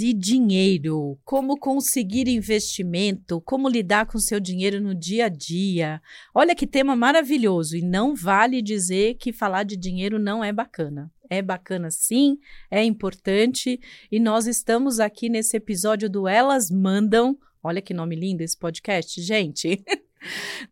e dinheiro. Como conseguir investimento, como lidar com seu dinheiro no dia a dia. Olha que tema maravilhoso. E não vale dizer que falar de dinheiro não é bacana. É bacana sim, é importante. E nós estamos aqui nesse episódio do Elas Mandam. Olha que nome lindo esse podcast, gente.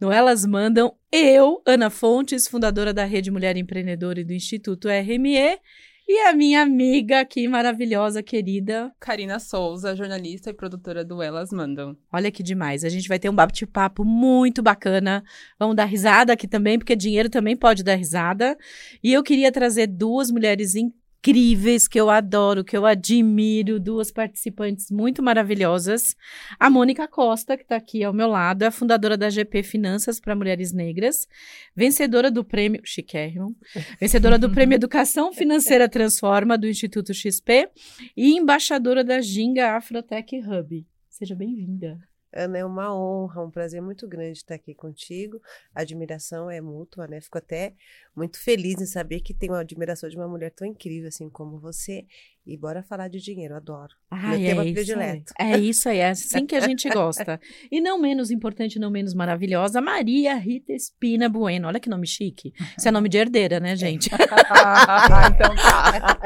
No Elas Mandam, eu, Ana Fontes, fundadora da Rede Mulher Empreendedora e do Instituto RME, e a minha amiga aqui, maravilhosa, querida. Karina Souza, jornalista e produtora do Elas Mandam. Olha que demais. A gente vai ter um bate-papo muito bacana. Vamos dar risada aqui também, porque dinheiro também pode dar risada. E eu queria trazer duas mulheres incríveis incríveis, que eu adoro, que eu admiro, duas participantes muito maravilhosas. A Mônica Costa, que está aqui ao meu lado, é a fundadora da GP Finanças para Mulheres Negras, vencedora do prêmio, chiquérrimo, vencedora do prêmio Educação Financeira Transforma do Instituto XP e embaixadora da Ginga Afrotech Hub. Seja bem-vinda. Ana, é uma honra, um prazer muito grande estar aqui contigo. A admiração é mútua, né? Fico até muito feliz em saber que tenho a admiração de uma mulher tão incrível assim como você. E bora falar de dinheiro, adoro. Ai, Meu é tema predileto. Aí. É isso aí, é assim que a gente gosta. E não menos importante, não menos maravilhosa, Maria Rita Espina Bueno. Olha que nome chique. Isso é nome de herdeira, né, gente? então tá.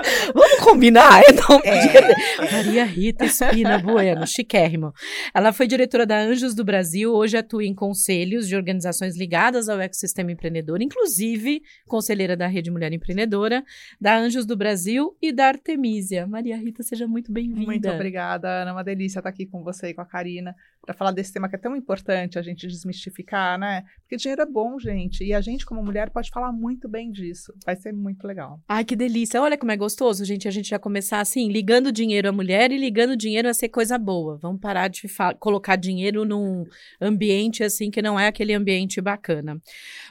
Vamos combinar? É nome é. de Maria Rita Espina Bueno, chiquérrimo. Ela foi diretora da Anjos do Brasil, hoje atua em conselhos de organizações ligadas ao ecossistema empreendedor, inclusive conselheira da Rede Mulher Empreendedora, da Anjos do Brasil e da Artemisia. Maria Rita, seja muito bem-vinda. Muito obrigada, Ana. Uma delícia estar aqui com você e com a Karina para falar desse tema que é tão importante a gente desmistificar, né? Porque dinheiro é bom, gente, e a gente como mulher pode falar muito bem disso. Vai ser muito legal. Ai, que delícia. Olha como é gostoso, gente, a gente já começar assim, ligando dinheiro à mulher e ligando dinheiro a ser coisa boa. Vamos parar de colocar dinheiro num ambiente assim que não é aquele ambiente bacana.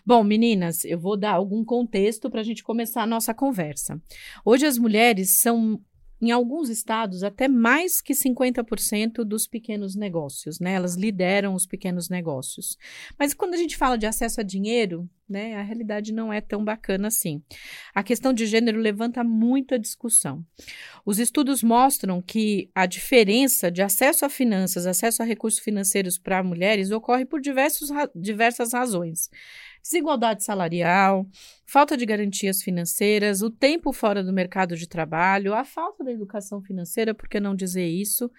Bom, meninas, eu vou dar algum contexto para a gente começar a nossa conversa. Hoje as mulheres são em alguns estados, até mais que 50% dos pequenos negócios, né? Elas lideram os pequenos negócios. Mas quando a gente fala de acesso a dinheiro, né, a realidade não é tão bacana assim. A questão de gênero levanta muita discussão. Os estudos mostram que a diferença de acesso a finanças, acesso a recursos financeiros para mulheres ocorre por diversos, diversas razões desigualdade salarial, falta de garantias financeiras, o tempo fora do mercado de trabalho, a falta da educação financeira, por que não dizer isso?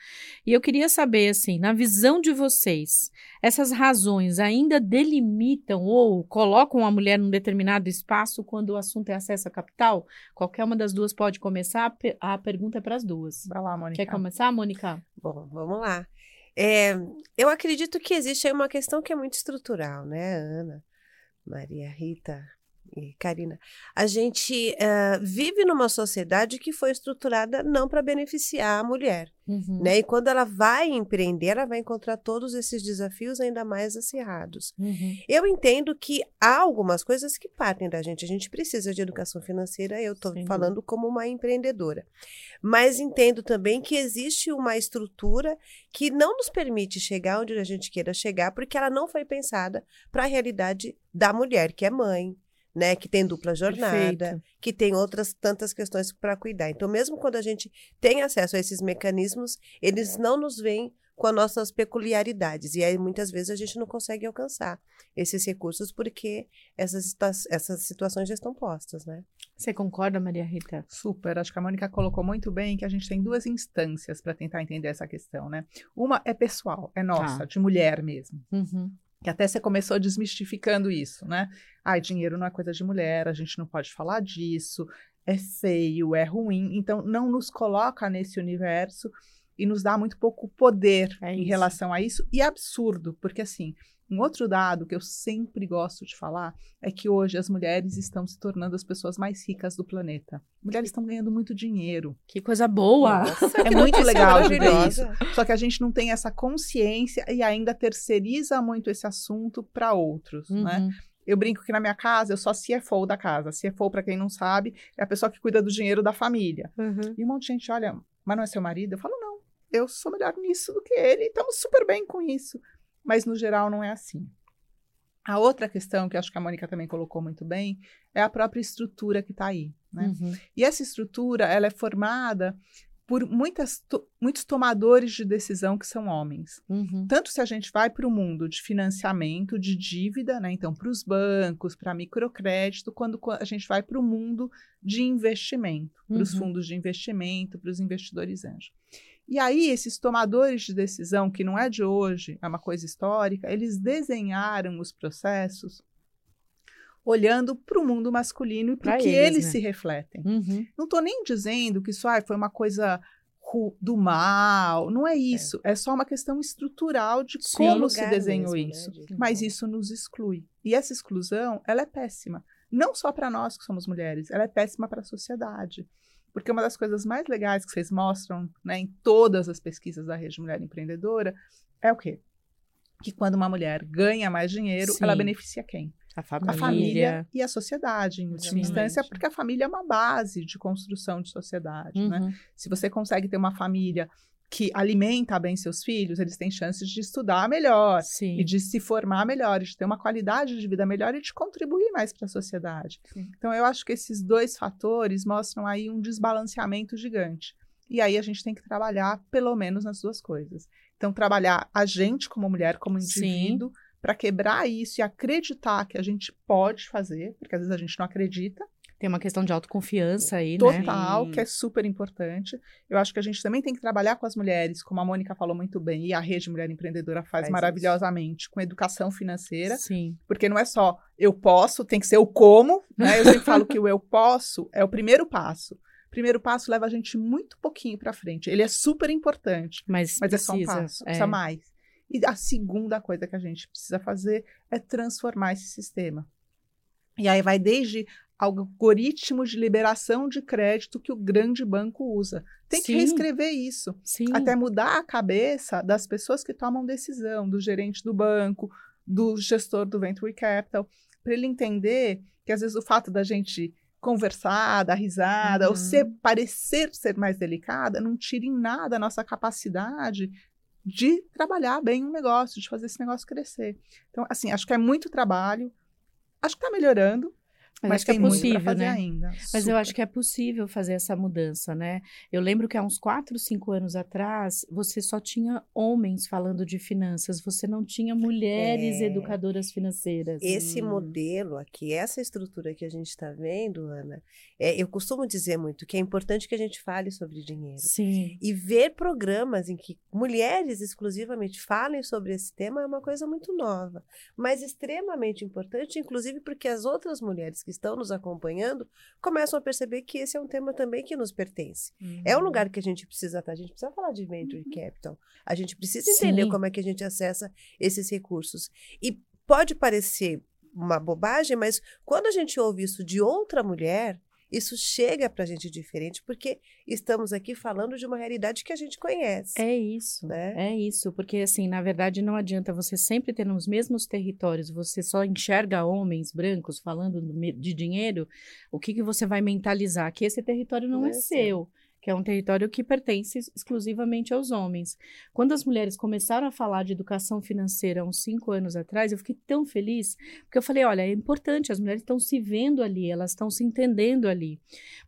E eu queria saber, assim, na visão de vocês, essas razões ainda delimitam ou colocam a mulher num determinado espaço quando o assunto é acesso a capital? Qualquer uma das duas pode começar. A pergunta é para as duas. Vai lá, Mônica. Quer começar, Mônica? Bom, vamos lá. É, eu acredito que existe aí uma questão que é muito estrutural, né, Ana? Maria Rita e Karina, a gente uh, vive numa sociedade que foi estruturada não para beneficiar a mulher. Uhum. Né? E quando ela vai empreender, ela vai encontrar todos esses desafios ainda mais acirrados. Uhum. Eu entendo que há algumas coisas que partem da gente. A gente precisa de educação financeira, eu estou falando como uma empreendedora. Mas entendo também que existe uma estrutura que não nos permite chegar onde a gente queira chegar, porque ela não foi pensada para a realidade da mulher, que é mãe, né, que tem dupla jornada, Perfeito. que tem outras tantas questões para cuidar. Então, mesmo quando a gente tem acesso a esses mecanismos, eles não nos vêm com as nossas peculiaridades. E aí, muitas vezes, a gente não consegue alcançar esses recursos porque essas, essas situações já estão postas, né? Você concorda, Maria Rita? Super. Acho que a Mônica colocou muito bem que a gente tem duas instâncias para tentar entender essa questão, né? Uma é pessoal, é nossa, tá. de mulher mesmo. Uhum que até você começou desmistificando isso, né? Ai, dinheiro não é coisa de mulher, a gente não pode falar disso, é feio, é ruim. Então, não nos coloca nesse universo e nos dá muito pouco poder é em relação a isso. E é absurdo, porque assim, um outro dado que eu sempre gosto de falar é que hoje as mulheres estão se tornando as pessoas mais ricas do planeta. Mulheres estão ganhando muito dinheiro. Que coisa boa! Nossa, é muito legal de ver isso. Só que a gente não tem essa consciência e ainda terceiriza muito esse assunto para outros, né? uhum. né? Eu brinco que na minha casa eu sou a CFO da casa. CFO, para quem não sabe, é a pessoa que cuida do dinheiro da família. Uhum. E um monte de gente olha, mas não é seu marido? Eu falo, não, eu sou melhor nisso do que ele, estamos super bem com isso mas no geral não é assim. A outra questão que acho que a Mônica também colocou muito bem é a própria estrutura que está aí. Né? Uhum. E essa estrutura ela é formada por muitas, to, muitos tomadores de decisão que são homens. Uhum. Tanto se a gente vai para o mundo de financiamento, de dívida, né? então para os bancos, para microcrédito, quando a gente vai para o mundo de investimento, para os uhum. fundos de investimento, para os investidores anjos. E aí, esses tomadores de decisão, que não é de hoje, é uma coisa histórica, eles desenharam os processos olhando para o mundo masculino e para que eles, eles né? se refletem. Uhum. Não estou nem dizendo que isso ah, foi uma coisa do mal, não é, é. isso. É, é só uma questão estrutural de Sim, como se desenhou mesmo, né, isso. Né? Mas isso nos exclui. E essa exclusão, ela é péssima. Não só para nós que somos mulheres, ela é péssima para a sociedade. Porque uma das coisas mais legais que vocês mostram né, em todas as pesquisas da Rede Mulher Empreendedora é o quê? Que quando uma mulher ganha mais dinheiro, Sim. ela beneficia quem? A família. a família e a sociedade, em última instância, porque a família é uma base de construção de sociedade. Né? Uhum. Né? Se você consegue ter uma família que alimenta bem seus filhos, eles têm chances de estudar melhor Sim. e de se formar melhor, de ter uma qualidade de vida melhor e de contribuir mais para a sociedade. Sim. Então, eu acho que esses dois fatores mostram aí um desbalanceamento gigante. E aí a gente tem que trabalhar pelo menos nas duas coisas. Então, trabalhar a gente como mulher, como indivíduo, para quebrar isso e acreditar que a gente pode fazer, porque às vezes a gente não acredita. Tem uma questão de autoconfiança aí, Total, né? Total, que é super importante. Eu acho que a gente também tem que trabalhar com as mulheres, como a Mônica falou muito bem, e a Rede Mulher Empreendedora faz, faz maravilhosamente, isso. com educação financeira. Sim. Porque não é só eu posso, tem que ser o como, né? Eu sempre falo que o eu posso é o primeiro passo. O primeiro passo leva a gente muito pouquinho para frente. Ele é super importante, mas, mas precisa, é só um passo, precisa é. mais. E a segunda coisa que a gente precisa fazer é transformar esse sistema. E aí vai desde algoritmo de liberação de crédito que o grande banco usa. Tem Sim. que reescrever isso. Sim. Até mudar a cabeça das pessoas que tomam decisão, do gerente do banco, do gestor do Venture Capital, para ele entender que às vezes o fato da gente conversar, dar risada, uhum. ou ser, parecer ser mais delicada, não tira em nada a nossa capacidade de trabalhar bem um negócio, de fazer esse negócio crescer. Então, assim, acho que é muito trabalho. Acho que está melhorando, mas, mas tem é possível, fazer né? ainda. Mas Super. eu acho que é possível fazer essa mudança, né? Eu lembro que há uns 4, 5 anos atrás, você só tinha homens falando de finanças, você não tinha mulheres é. educadoras financeiras. Esse hum. modelo aqui, essa estrutura que a gente está vendo, Ana, é, eu costumo dizer muito que é importante que a gente fale sobre dinheiro. Sim. E ver programas em que mulheres exclusivamente falem sobre esse tema é uma coisa muito nova, mas extremamente importante, inclusive porque as outras mulheres que estão nos acompanhando começam a perceber que esse é um tema também que nos pertence. Uhum. É um lugar que a gente precisa estar, a gente precisa falar de venture uhum. capital, a gente precisa entender Sim. como é que a gente acessa esses recursos. E pode parecer uma bobagem, mas quando a gente ouve isso de outra mulher, isso chega para a gente diferente, porque estamos aqui falando de uma realidade que a gente conhece. É isso, né? é isso, porque assim, na verdade, não adianta você sempre ter nos mesmos territórios, você só enxerga homens brancos falando de dinheiro, o que, que você vai mentalizar? Que esse território não, não é, é seu que é um território que pertence exclusivamente aos homens. Quando as mulheres começaram a falar de educação financeira uns cinco anos atrás, eu fiquei tão feliz, porque eu falei: olha, é importante, as mulheres estão se vendo ali, elas estão se entendendo ali.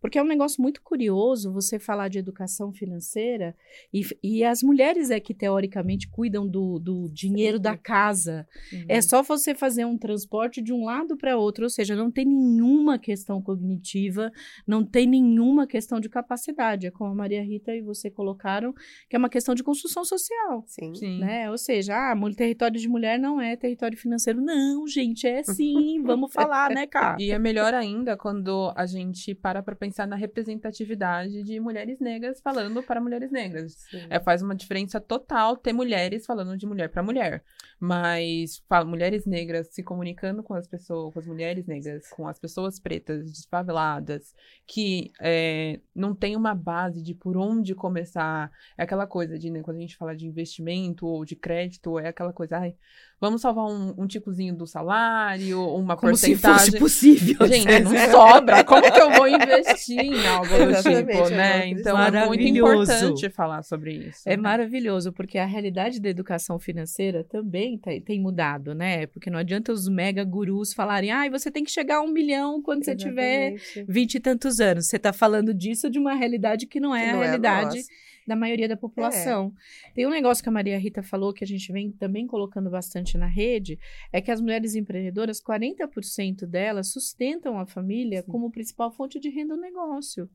Porque é um negócio muito curioso você falar de educação financeira e, e as mulheres é que, teoricamente, cuidam do, do dinheiro da casa. Uhum. É só você fazer um transporte de um lado para outro, ou seja, não tem nenhuma questão cognitiva, não tem nenhuma questão de capacidade é como a Maria Rita e você colocaram, que é uma questão de construção social. Sim. sim. Né? Ou seja, ah, território de mulher não é território financeiro. Não, gente, é sim. Vamos falar, né, cara? E é melhor ainda quando a gente para para pensar na representatividade de mulheres negras falando para mulheres negras. É, faz uma diferença total ter mulheres falando de mulher para mulher. Mas fala, mulheres negras se comunicando com as pessoas, com as mulheres negras, com as pessoas pretas, desfaveladas, que é, não tem uma base de por onde começar. É aquela coisa de, né, quando a gente fala de investimento ou de crédito, é aquela coisa, ai, vamos salvar um, um ticozinho do salário, uma Como porcentagem. Se fosse possível. Gente, não sobra. Como que eu vou investir em algo do tipo, né? Então é muito importante falar sobre isso. É né? maravilhoso, porque a realidade da educação financeira também tem, tem mudado, né? Porque não adianta os mega gurus falarem, ai, ah, você tem que chegar a um milhão quando Exatamente. você tiver vinte e tantos anos. Você está falando disso de uma realidade realidade que não é que a não realidade é a da maioria da população. É. Tem um negócio que a Maria Rita falou que a gente vem também colocando bastante na rede, é que as mulheres empreendedoras, 40% delas sustentam a família Sim. como principal fonte de renda do negócio.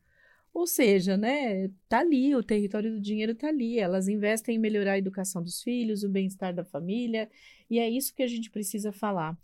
Ou seja, né, tá ali, o território do dinheiro tá ali. Elas investem em melhorar a educação dos filhos, o bem-estar da família, e é isso que a gente precisa falar.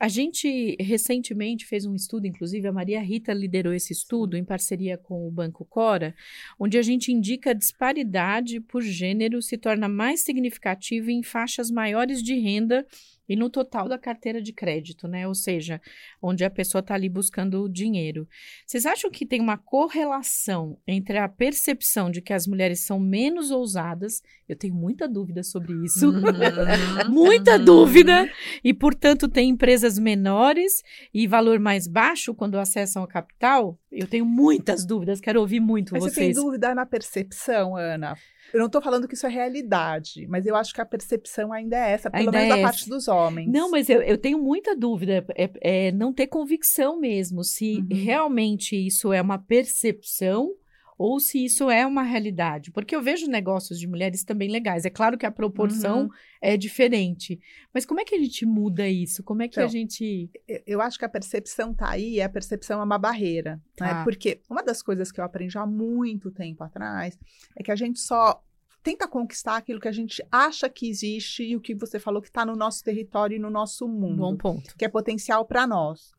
A gente recentemente fez um estudo, inclusive a Maria Rita liderou esse estudo em parceria com o Banco Cora, onde a gente indica a disparidade por gênero se torna mais significativa em faixas maiores de renda e no total da carteira de crédito, né? Ou seja, onde a pessoa está ali buscando o dinheiro. Vocês acham que tem uma correlação entre a percepção de que as mulheres são menos ousadas? Eu tenho muita dúvida sobre isso. Uhum. muita dúvida. E, portanto, tem empresas menores e valor mais baixo quando acessam o capital? Eu tenho muitas dúvidas, quero ouvir muito Mas vocês. Você tem dúvida na percepção, Ana? Eu não estou falando que isso é realidade, mas eu acho que a percepção ainda é essa, pelo ainda menos é da parte dos homens. Não, mas eu, eu tenho muita dúvida, é, é não ter convicção mesmo, se uhum. realmente isso é uma percepção ou se isso é uma realidade. Porque eu vejo negócios de mulheres também legais. É claro que a proporção uhum. é diferente. Mas como é que a gente muda isso? Como é que então, a gente. Eu acho que a percepção tá aí, e a percepção é uma barreira. Né? Tá. Porque uma das coisas que eu aprendi há muito tempo atrás é que a gente só tenta conquistar aquilo que a gente acha que existe e o que você falou que está no nosso território e no nosso mundo. Bom ponto. Que é potencial para nós.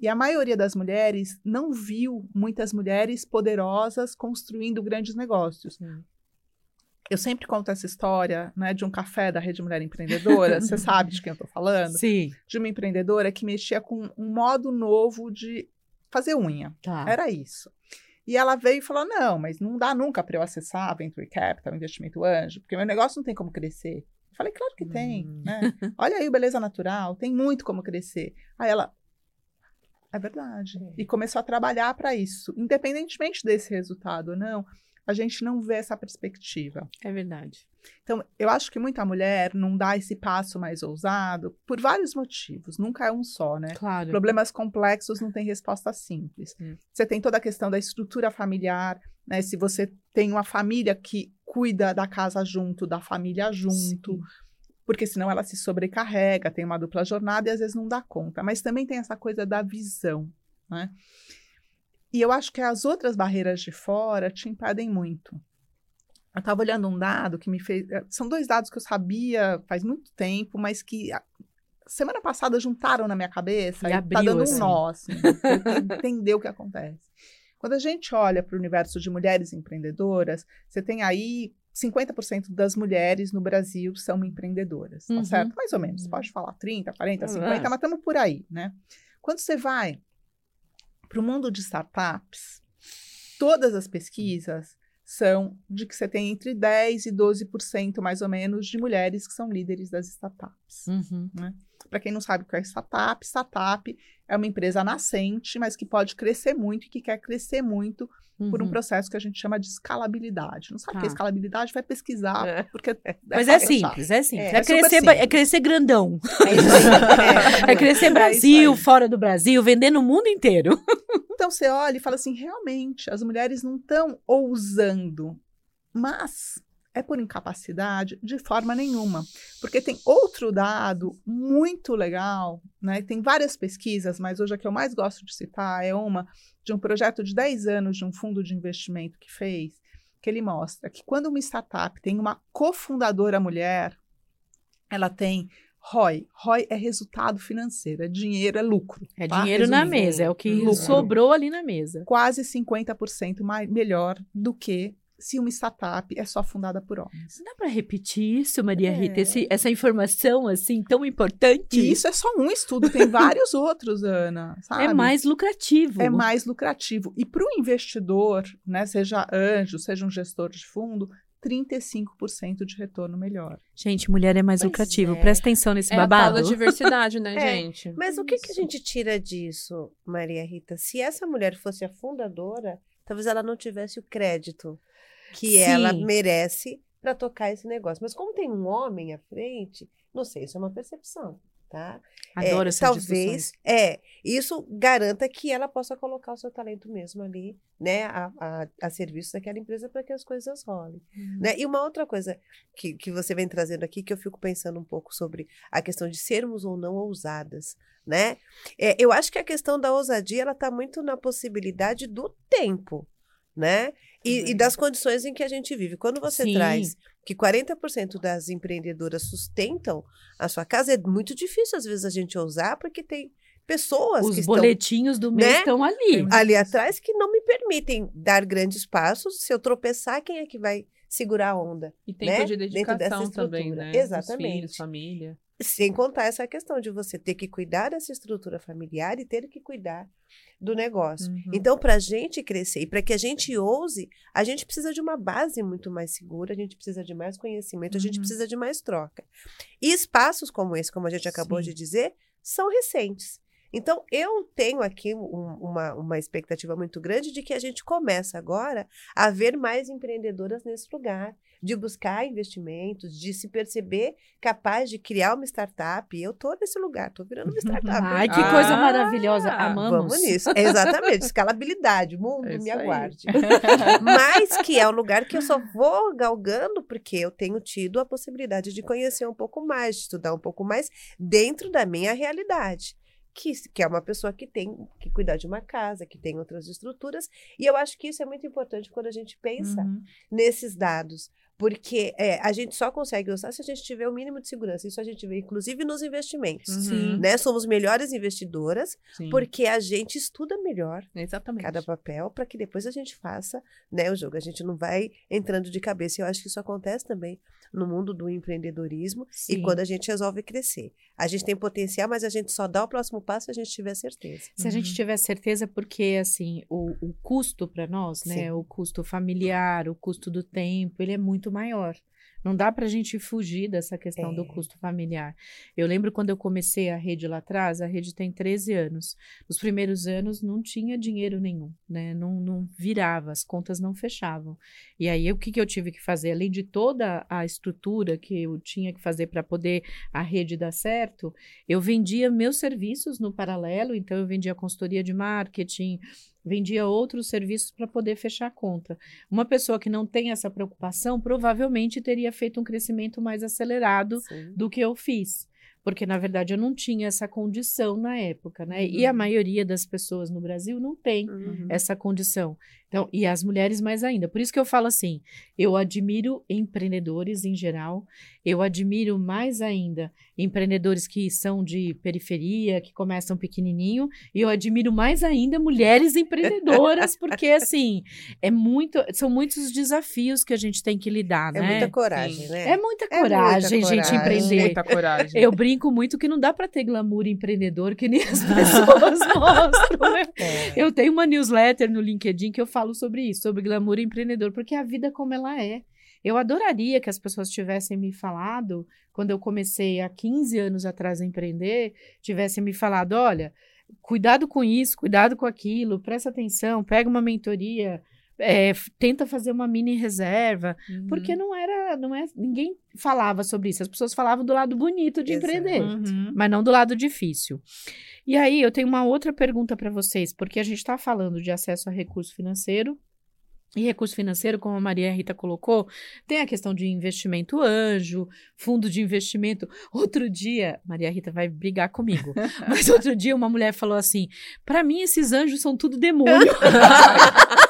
E a maioria das mulheres não viu muitas mulheres poderosas construindo grandes negócios. Eu sempre conto essa história né, de um café da Rede Mulher Empreendedora. Você sabe de quem eu estou falando? Sim. De uma empreendedora que mexia com um modo novo de fazer unha. Tá. Era isso. E ela veio e falou: não, mas não dá nunca para eu acessar Venture Capital, investimento anjo, porque meu negócio não tem como crescer. Eu falei, claro que tem, hum. né? Olha aí o Beleza Natural, tem muito como crescer. Aí ela, é verdade. É. E começou a trabalhar para isso, independentemente desse resultado ou não a gente não vê essa perspectiva. É verdade. Então, eu acho que muita mulher não dá esse passo mais ousado por vários motivos. Nunca é um só, né? Claro. Problemas complexos não têm resposta simples. Hum. Você tem toda a questão da estrutura familiar, né? Se você tem uma família que cuida da casa junto, da família junto. Sim. Porque senão ela se sobrecarrega, tem uma dupla jornada e às vezes não dá conta. Mas também tem essa coisa da visão, né? E eu acho que as outras barreiras de fora te impedem muito. Eu estava olhando um dado que me fez. Eh, são dois dados que eu sabia faz muito tempo, mas que semana passada juntaram na minha cabeça e, e abriu, tá dando assim. um nó, assim, entender o que acontece. Quando a gente olha para o universo de mulheres empreendedoras, você tem aí 50% das mulheres no Brasil são empreendedoras, tá uhum. certo? Mais ou menos. Uhum. pode falar 30, 40, 50, uhum. mas estamos por aí, né? Quando você vai para o mundo de startups, todas as pesquisas são de que você tem entre 10% e 12% mais ou menos de mulheres que são líderes das startups. Uhum. Né? Para quem não sabe o que é startup, startup é uma empresa nascente, mas que pode crescer muito e que quer crescer muito uhum. por um uhum. processo que a gente chama de escalabilidade. Não sabe o que é tá. escalabilidade? Vai pesquisar, é. porque... É Mas é simples, é simples. É, é crescer, simples. é crescer grandão. É, é crescer é Brasil, fora do Brasil, vender no mundo inteiro. Então você olha e fala assim, realmente, as mulheres não estão ousando, mas é por incapacidade? De forma nenhuma. Porque tem outro dado muito legal, né? Tem várias pesquisas, mas hoje a que eu mais gosto de citar é uma de um projeto de 10 anos de um fundo de investimento que fez, que ele mostra que quando uma startup tem uma cofundadora mulher, ela tem ROI. ROI é resultado financeiro, é dinheiro, é lucro. É tá? dinheiro Resumindo. na mesa, é o que lucro. sobrou ali na mesa. Quase 50% mais, melhor do que se uma startup é só fundada por homens. Dá para repetir isso, Maria é. Rita? Esse, essa informação assim tão importante? E isso é só um estudo, tem vários outros, Ana. É sabe? É mais lucrativo. É mais lucrativo. E para o investidor, né, seja anjo, seja um gestor de fundo, 35% de retorno melhor. Gente, mulher é mais pois lucrativo. É. Presta atenção nesse é babado. É a diversidade, né, é. gente? Mas o que, que a gente tira disso, Maria Rita? Se essa mulher fosse a fundadora, talvez ela não tivesse o crédito que Sim. ela merece para tocar esse negócio. Mas como tem um homem à frente, não sei, isso é uma percepção. tá? Adoro é, essas talvez discussões. é isso garanta que ela possa colocar o seu talento mesmo ali, né, a, a, a serviço daquela empresa para que as coisas rolem, uhum. né? E uma outra coisa que, que você vem trazendo aqui que eu fico pensando um pouco sobre a questão de sermos ou não ousadas, né? É, eu acho que a questão da ousadia ela está muito na possibilidade do tempo, né? E, uhum. e, das condições em que a gente vive. Quando você Sim. traz que 40% das empreendedoras sustentam a sua casa, é muito difícil às vezes a gente ousar, porque tem pessoas Os que boletinhos estão, do mês né? estão ali. Ali atrás que não me permitem dar grandes passos. Se eu tropeçar, quem é que vai segurar a onda? E tempo né? de dedicação também, né? Exatamente. Filhos, família. Sem contar essa questão de você ter que cuidar dessa estrutura familiar e ter que cuidar do negócio. Uhum. Então, para a gente crescer e para que a gente ouse, a gente precisa de uma base muito mais segura, a gente precisa de mais conhecimento, uhum. a gente uhum. precisa de mais troca. E espaços como esse, como a gente acabou Sim. de dizer, são recentes. Então, eu tenho aqui um, uma, uma expectativa muito grande de que a gente comece agora a ver mais empreendedoras nesse lugar, de buscar investimentos, de se perceber capaz de criar uma startup. Eu estou nesse lugar, estou virando uma startup. Ai, que ah, coisa maravilhosa. Amamos. Vamos nisso. Exatamente. Escalabilidade. Mundo, é me aguarde. Mas que é um lugar que eu só vou galgando porque eu tenho tido a possibilidade de conhecer um pouco mais, de estudar um pouco mais dentro da minha realidade que, que é uma pessoa que tem que cuidar de uma casa, que tem outras estruturas. E eu acho que isso é muito importante quando a gente pensa uhum. nesses dados. Porque é, a gente só consegue usar se a gente tiver o mínimo de segurança. Isso a gente vê, inclusive, nos investimentos. Uhum. Né? Somos melhores investidoras Sim. porque a gente estuda melhor Exatamente. cada papel para que depois a gente faça né, o jogo. A gente não vai entrando de cabeça. E eu acho que isso acontece também no mundo do empreendedorismo Sim. e quando a gente resolve crescer. A gente tem potencial, mas a gente só dá o próximo passo se a gente tiver certeza. Se uhum. a gente uhum. tiver certeza, porque assim, o, o custo para nós, né? Sim. O custo familiar, o custo do tempo, ele é muito muito maior. Não dá para a gente fugir dessa questão é. do custo familiar. Eu lembro quando eu comecei a rede lá atrás, a rede tem 13 anos. Nos primeiros anos não tinha dinheiro nenhum, né? Não, não virava, as contas não fechavam. E aí o que, que eu tive que fazer? Além de toda a estrutura que eu tinha que fazer para poder a rede dar certo, eu vendia meus serviços no paralelo, então eu vendia consultoria de marketing, vendia outros serviços para poder fechar a conta. Uma pessoa que não tem essa preocupação provavelmente teria feito um crescimento mais acelerado Sim. do que eu fiz. Porque, na verdade, eu não tinha essa condição na época, né? Uhum. E a uhum. maioria das pessoas no Brasil não tem uhum. essa condição. Então, e as mulheres mais ainda. Por isso que eu falo assim: eu admiro empreendedores em geral, eu admiro mais ainda empreendedores que são de periferia, que começam pequenininho, e eu admiro mais ainda mulheres empreendedoras, porque assim, é muito, são muitos desafios que a gente tem que lidar, é né? É muita coragem, né? É muita coragem, é muita gente, coragem. empreender. Muita coragem. Eu brinco muito que não dá para ter glamour empreendedor que nem as pessoas mostram. Né? É. Eu tenho uma newsletter no LinkedIn que eu falo falo sobre isso, sobre glamour empreendedor, porque a vida como ela é. Eu adoraria que as pessoas tivessem me falado, quando eu comecei há 15 anos atrás a empreender, tivessem me falado: olha, cuidado com isso, cuidado com aquilo, presta atenção, pega uma mentoria, é, tenta fazer uma mini reserva, uhum. porque não era, não é, ninguém falava sobre isso. As pessoas falavam do lado bonito de Exato. empreender, uhum. mas não do lado difícil. E aí eu tenho uma outra pergunta para vocês, porque a gente está falando de acesso a recurso financeiro. E recurso financeiro, como a Maria Rita colocou, tem a questão de investimento anjo, fundo de investimento. Outro dia, Maria Rita vai brigar comigo, mas outro dia uma mulher falou assim: para mim esses anjos são tudo demônio.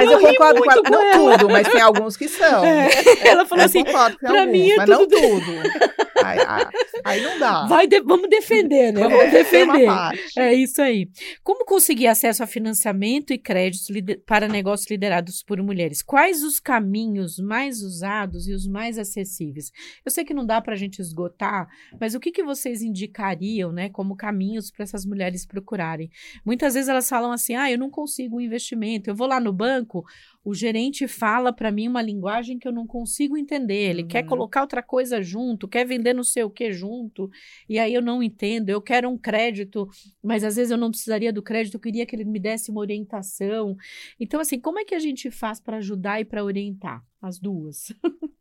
Mas eu, eu concordo com ela. Com não ela. tudo, mas tem alguns que são. É. Ela falou eu assim: pra alguns, mim é mas tudo. não tudo. Aí, aí, não dá. Vai de, vamos defender, né? Vamos é, defender. É isso aí. Como conseguir acesso a financiamento e créditos para negócios liderados por mulheres? Quais os caminhos mais usados e os mais acessíveis? Eu sei que não dá para a gente esgotar, mas o que, que vocês indicariam, né, como caminhos para essas mulheres procurarem? Muitas vezes elas falam assim: ah, eu não consigo um investimento, eu vou lá no banco, o gerente fala para mim uma linguagem que eu não consigo entender. Ele uhum. quer colocar outra coisa junto, quer vender não sei o que junto, e aí eu não entendo. Eu quero um crédito, mas às vezes eu não precisaria do crédito, eu queria que ele me desse uma orientação. Então, assim, como é que a gente faz para ajudar e para orientar as duas?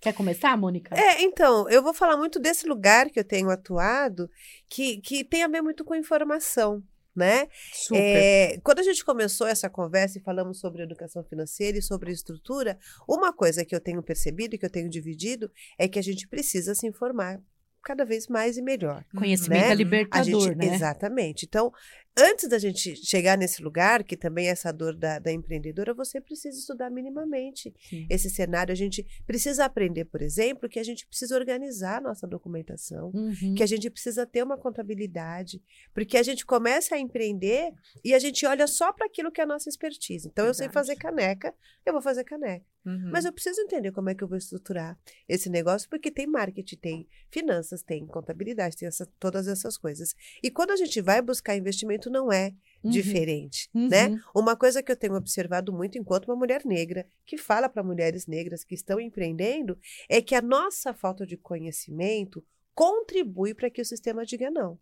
Quer começar, Mônica? É, então, eu vou falar muito desse lugar que eu tenho atuado, que, que tem a ver muito com informação né? Super. É, quando a gente começou essa conversa e falamos sobre educação financeira e sobre estrutura, uma coisa que eu tenho percebido e que eu tenho dividido é que a gente precisa se informar cada vez mais e melhor. Conhecimento né? é libertador, gente, né? Exatamente. Então, antes da gente chegar nesse lugar, que também é essa dor da, da empreendedora, você precisa estudar minimamente Sim. esse cenário. A gente precisa aprender, por exemplo, que a gente precisa organizar a nossa documentação, uhum. que a gente precisa ter uma contabilidade, porque a gente começa a empreender e a gente olha só para aquilo que é a nossa expertise. Então, Verdade. eu sei fazer caneca, eu vou fazer caneca. Uhum. Mas eu preciso entender como é que eu vou estruturar esse negócio, porque tem marketing, tem finanças, tem contabilidade, tem essa, todas essas coisas. E quando a gente vai buscar investimento, não é uhum. diferente, né? uhum. né? Uma coisa que eu tenho observado muito enquanto uma mulher negra, que fala para mulheres negras que estão empreendendo, é que a nossa falta de conhecimento contribui para que o sistema diga não.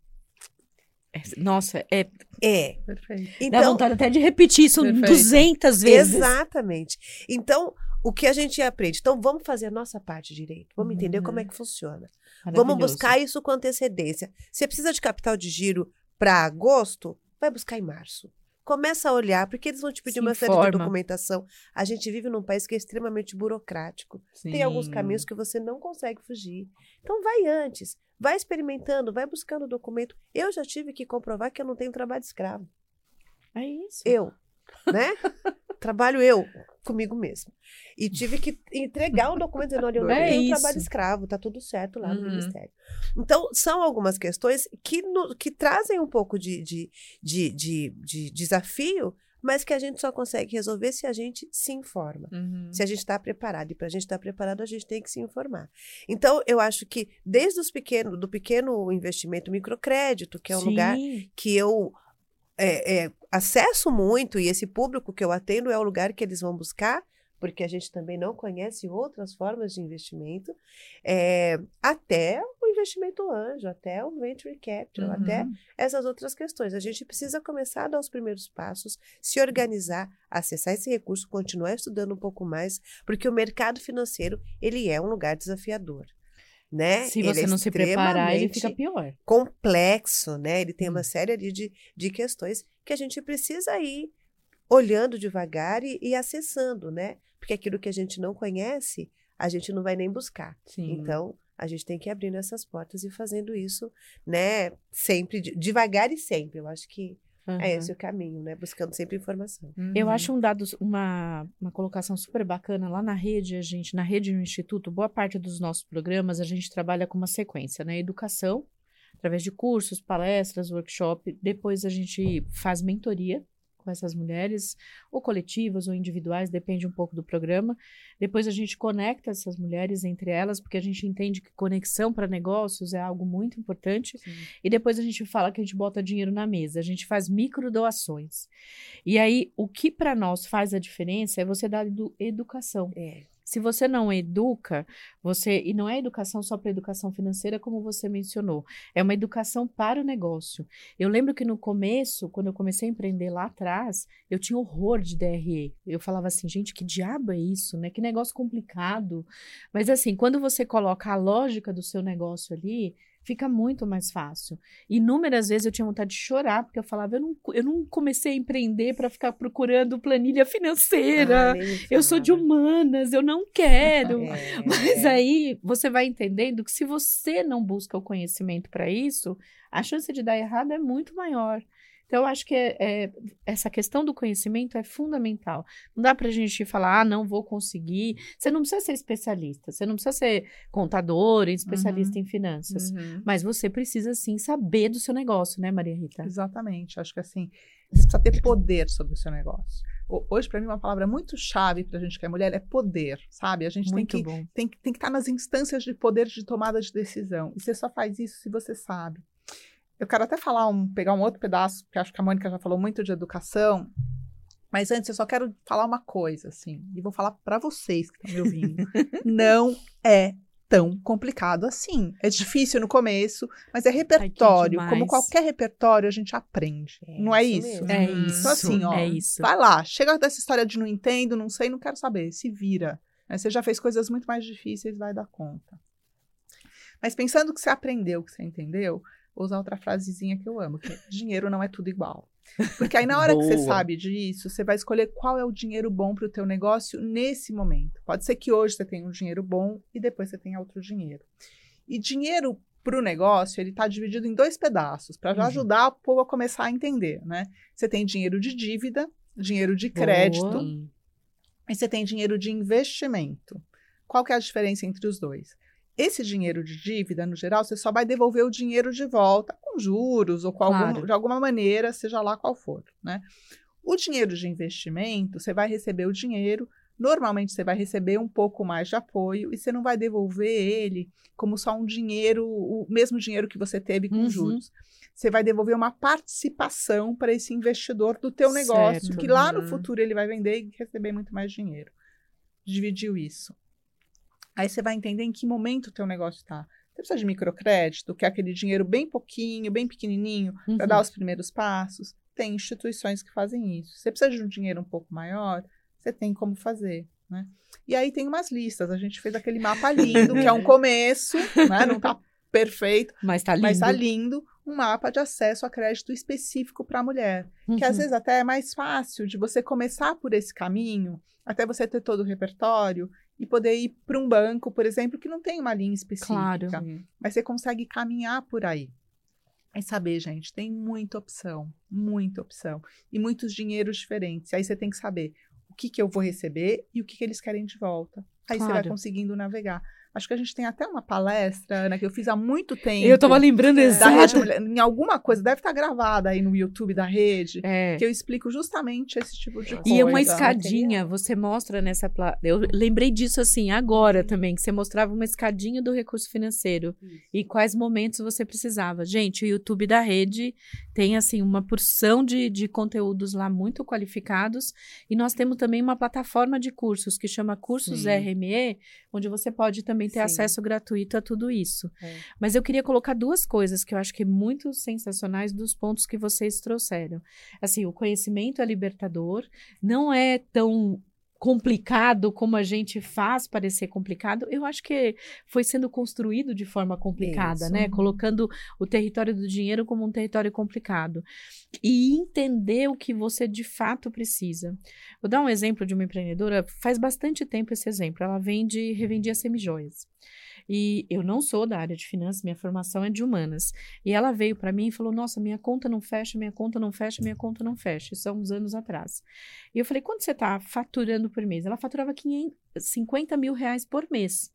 Nossa, é. É. Perfeito. Então, Dá vontade até de repetir isso Perfeito. 200 vezes. Exatamente. Então, o que a gente aprende? Então, vamos fazer a nossa parte direito. Vamos uhum. entender como é uhum. que funciona. Vamos buscar isso com antecedência. Você precisa de capital de giro para agosto? Vai buscar em março. Começa a olhar, porque eles vão te pedir Se uma informa. série de documentação. A gente vive num país que é extremamente burocrático. Sim. Tem alguns caminhos que você não consegue fugir. Então, vai antes. Vai experimentando, vai buscando documento. Eu já tive que comprovar que eu não tenho trabalho escravo. É isso. Eu, né? Trabalho eu comigo mesmo. E tive que entregar um documento dizendo: olha, eu não é tenho trabalho escravo, tá tudo certo lá no uhum. Ministério. Então, são algumas questões que, no, que trazem um pouco de, de, de, de, de desafio, mas que a gente só consegue resolver se a gente se informa, uhum. se a gente está preparado. E para a gente estar tá preparado, a gente tem que se informar. Então, eu acho que desde os pequenos, do pequeno investimento microcrédito, que é um Sim. lugar que eu é, é, acesso muito, e esse público que eu atendo é o lugar que eles vão buscar, porque a gente também não conhece outras formas de investimento, é, até o investimento anjo, até o venture capital, uhum. até essas outras questões. A gente precisa começar a dar os primeiros passos, se organizar, acessar esse recurso, continuar estudando um pouco mais, porque o mercado financeiro ele é um lugar desafiador né? Se você é não se preparar, ele fica pior. Complexo, né? Ele tem uma hum. série ali de, de questões que a gente precisa ir olhando devagar e, e acessando, né? Porque aquilo que a gente não conhece, a gente não vai nem buscar. Sim. Então, a gente tem que ir abrindo essas portas e fazendo isso, né? Sempre, devagar e sempre. Eu acho que Uhum. É esse o caminho, né? Buscando sempre informação. Uhum. Eu acho um dado, uma, uma colocação super bacana. Lá na rede, a gente, na rede do Instituto, boa parte dos nossos programas, a gente trabalha com uma sequência, né? Educação, através de cursos, palestras, workshop. Depois a gente faz mentoria com essas mulheres, ou coletivas ou individuais, depende um pouco do programa. Depois a gente conecta essas mulheres entre elas, porque a gente entende que conexão para negócios é algo muito importante. Sim. E depois a gente fala que a gente bota dinheiro na mesa, a gente faz micro doações. E aí, o que para nós faz a diferença é você dar educação. É. Se você não educa, você e não é educação só para educação financeira, como você mencionou, é uma educação para o negócio. Eu lembro que no começo, quando eu comecei a empreender lá atrás, eu tinha horror de DRE. Eu falava assim, gente, que diabo é isso, né? Que negócio complicado. Mas assim, quando você coloca a lógica do seu negócio ali, fica muito mais fácil. Inúmeras vezes eu tinha vontade de chorar, porque eu falava, eu não, eu não comecei a empreender para ficar procurando planilha financeira. Ah, eu sou de humanas, eu não quero. É. Mas aí você vai entendendo que se você não busca o conhecimento para isso, a chance de dar errado é muito maior. Então, eu acho que é, é, essa questão do conhecimento é fundamental. Não dá para a gente falar, ah, não vou conseguir. Você não precisa ser especialista, você não precisa ser contador, especialista uhum. em finanças. Uhum. Mas você precisa, sim, saber do seu negócio, né, Maria Rita? Exatamente. Acho que, assim, você precisa ter poder sobre o seu negócio. Hoje, para mim, uma palavra muito chave para a gente que é mulher é poder, sabe? A gente tem que, tem, tem que estar nas instâncias de poder de tomada de decisão. E você só faz isso se você sabe. Eu quero até falar um, pegar um outro pedaço, porque acho que a Mônica já falou muito de educação. Mas antes, eu só quero falar uma coisa, assim, e vou falar para vocês que estão me ouvindo. Não é tão complicado assim. É difícil no começo, mas é repertório. Ai, Como qualquer repertório, a gente aprende. É não é isso? É isso. Então, assim, ó, é isso. vai lá. Chega dessa história de não entendo, não sei, não quero saber. Se vira. Né? Você já fez coisas muito mais difíceis, vai dar conta. Mas pensando que você aprendeu, que você entendeu, vou usar outra frasezinha que eu amo, que é, dinheiro não é tudo igual. Porque aí na hora que você sabe disso, você vai escolher qual é o dinheiro bom para o teu negócio nesse momento. Pode ser que hoje você tenha um dinheiro bom e depois você tenha outro dinheiro. E dinheiro para o negócio, ele está dividido em dois pedaços, para já uhum. ajudar o povo a começar a entender, né? Você tem dinheiro de dívida, dinheiro de crédito, Boa. e você tem dinheiro de investimento. Qual que é a diferença entre os dois? Esse dinheiro de dívida, no geral, você só vai devolver o dinheiro de volta com juros ou com claro. algum, de alguma maneira, seja lá qual for, né? O dinheiro de investimento, você vai receber o dinheiro, normalmente você vai receber um pouco mais de apoio e você não vai devolver ele como só um dinheiro, o mesmo dinheiro que você teve com uhum. juros. Você vai devolver uma participação para esse investidor do teu negócio, certo. que lá no uhum. futuro ele vai vender e receber muito mais dinheiro. Dividiu isso. Aí você vai entender em que momento o teu negócio está. Você precisa de microcrédito, que é aquele dinheiro bem pouquinho, bem pequenininho, uhum. para dar os primeiros passos. Tem instituições que fazem isso. Você precisa de um dinheiro um pouco maior, você tem como fazer. Né? E aí tem umas listas. A gente fez aquele mapa lindo, que é um começo, né? não está perfeito, mas está lindo. Mas tá lindo um mapa de acesso a crédito específico para a mulher. Uhum. Que às uhum. vezes até é mais fácil de você começar por esse caminho, até você ter todo o repertório e poder ir para um banco, por exemplo, que não tem uma linha específica. Claro. Mas você consegue caminhar por aí. É saber, gente, tem muita opção, muita opção. E muitos dinheiros diferentes. Aí você tem que saber o que, que eu vou receber e o que, que eles querem de volta. Aí claro. você vai conseguindo navegar. Acho que a gente tem até uma palestra, Ana, que eu fiz há muito tempo. Eu estava lembrando exato. em alguma coisa, deve estar gravada aí no YouTube da rede, é. que eu explico justamente esse tipo de coisa. E uma escadinha, você mostra nessa. Pla... Eu lembrei disso assim agora também, que você mostrava uma escadinha do recurso financeiro Isso. e quais momentos você precisava. Gente, o YouTube da rede tem assim uma porção de, de conteúdos lá muito qualificados e nós temos também uma plataforma de cursos que chama Cursos Sim. RME, onde você pode também também ter Sim. acesso gratuito a tudo isso. É. Mas eu queria colocar duas coisas que eu acho que é muito sensacionais dos pontos que vocês trouxeram. Assim, o conhecimento é libertador, não é tão complicado como a gente faz parecer complicado, eu acho que foi sendo construído de forma complicada, Isso. né? Colocando o território do dinheiro como um território complicado. E entender o que você de fato precisa. Vou dar um exemplo de uma empreendedora, faz bastante tempo esse exemplo. Ela vende, revendia semijoias. E eu não sou da área de finanças, minha formação é de humanas. E ela veio para mim e falou: Nossa, minha conta não fecha, minha conta não fecha, minha conta não fecha. Isso há uns anos atrás. E eu falei: Quanto você está faturando por mês? Ela faturava 500, 50 mil reais por mês.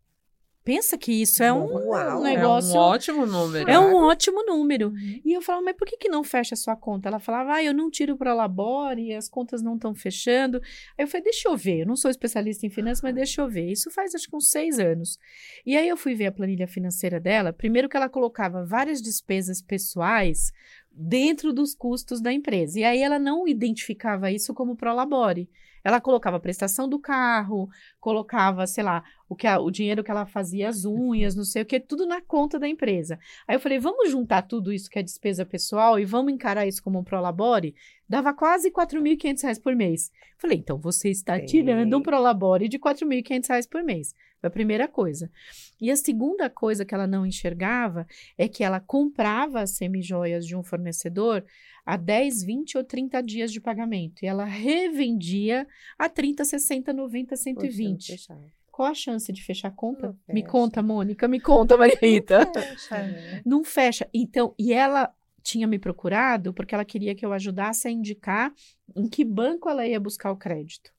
Pensa que isso é um, Uau, negócio. É um ótimo número. É um ótimo número. Uhum. E eu falava, mas por que, que não fecha a sua conta? Ela falava, ah, eu não tiro para Labore, as contas não estão fechando. Aí eu falei, deixa eu ver. Eu não sou especialista em finanças, mas deixa eu ver. Isso faz acho que uns seis anos. E aí eu fui ver a planilha financeira dela. Primeiro que ela colocava várias despesas pessoais dentro dos custos da empresa. E aí ela não identificava isso como Prolabore. Ela colocava a prestação do carro, colocava, sei lá, o, que a, o dinheiro que ela fazia, as unhas, não sei o que, tudo na conta da empresa. Aí eu falei, vamos juntar tudo isso que é despesa pessoal e vamos encarar isso como um Prolabore? Dava quase R$ 4.500 por mês. Falei, então você está Sim. tirando um Prolabore de R$ 4.500 por mês. Foi a primeira coisa. E a segunda coisa que ela não enxergava é que ela comprava as semijoias de um fornecedor a 10, 20 ou 30 dias de pagamento. E ela revendia a 30, 60, 90, 120. Poxa, Qual a chance de fechar a conta? Me conta, Mônica, me conta, Maria Rita. Não fecha. Né? Não fecha. Então, e ela tinha me procurado porque ela queria que eu ajudasse a indicar em que banco ela ia buscar o crédito.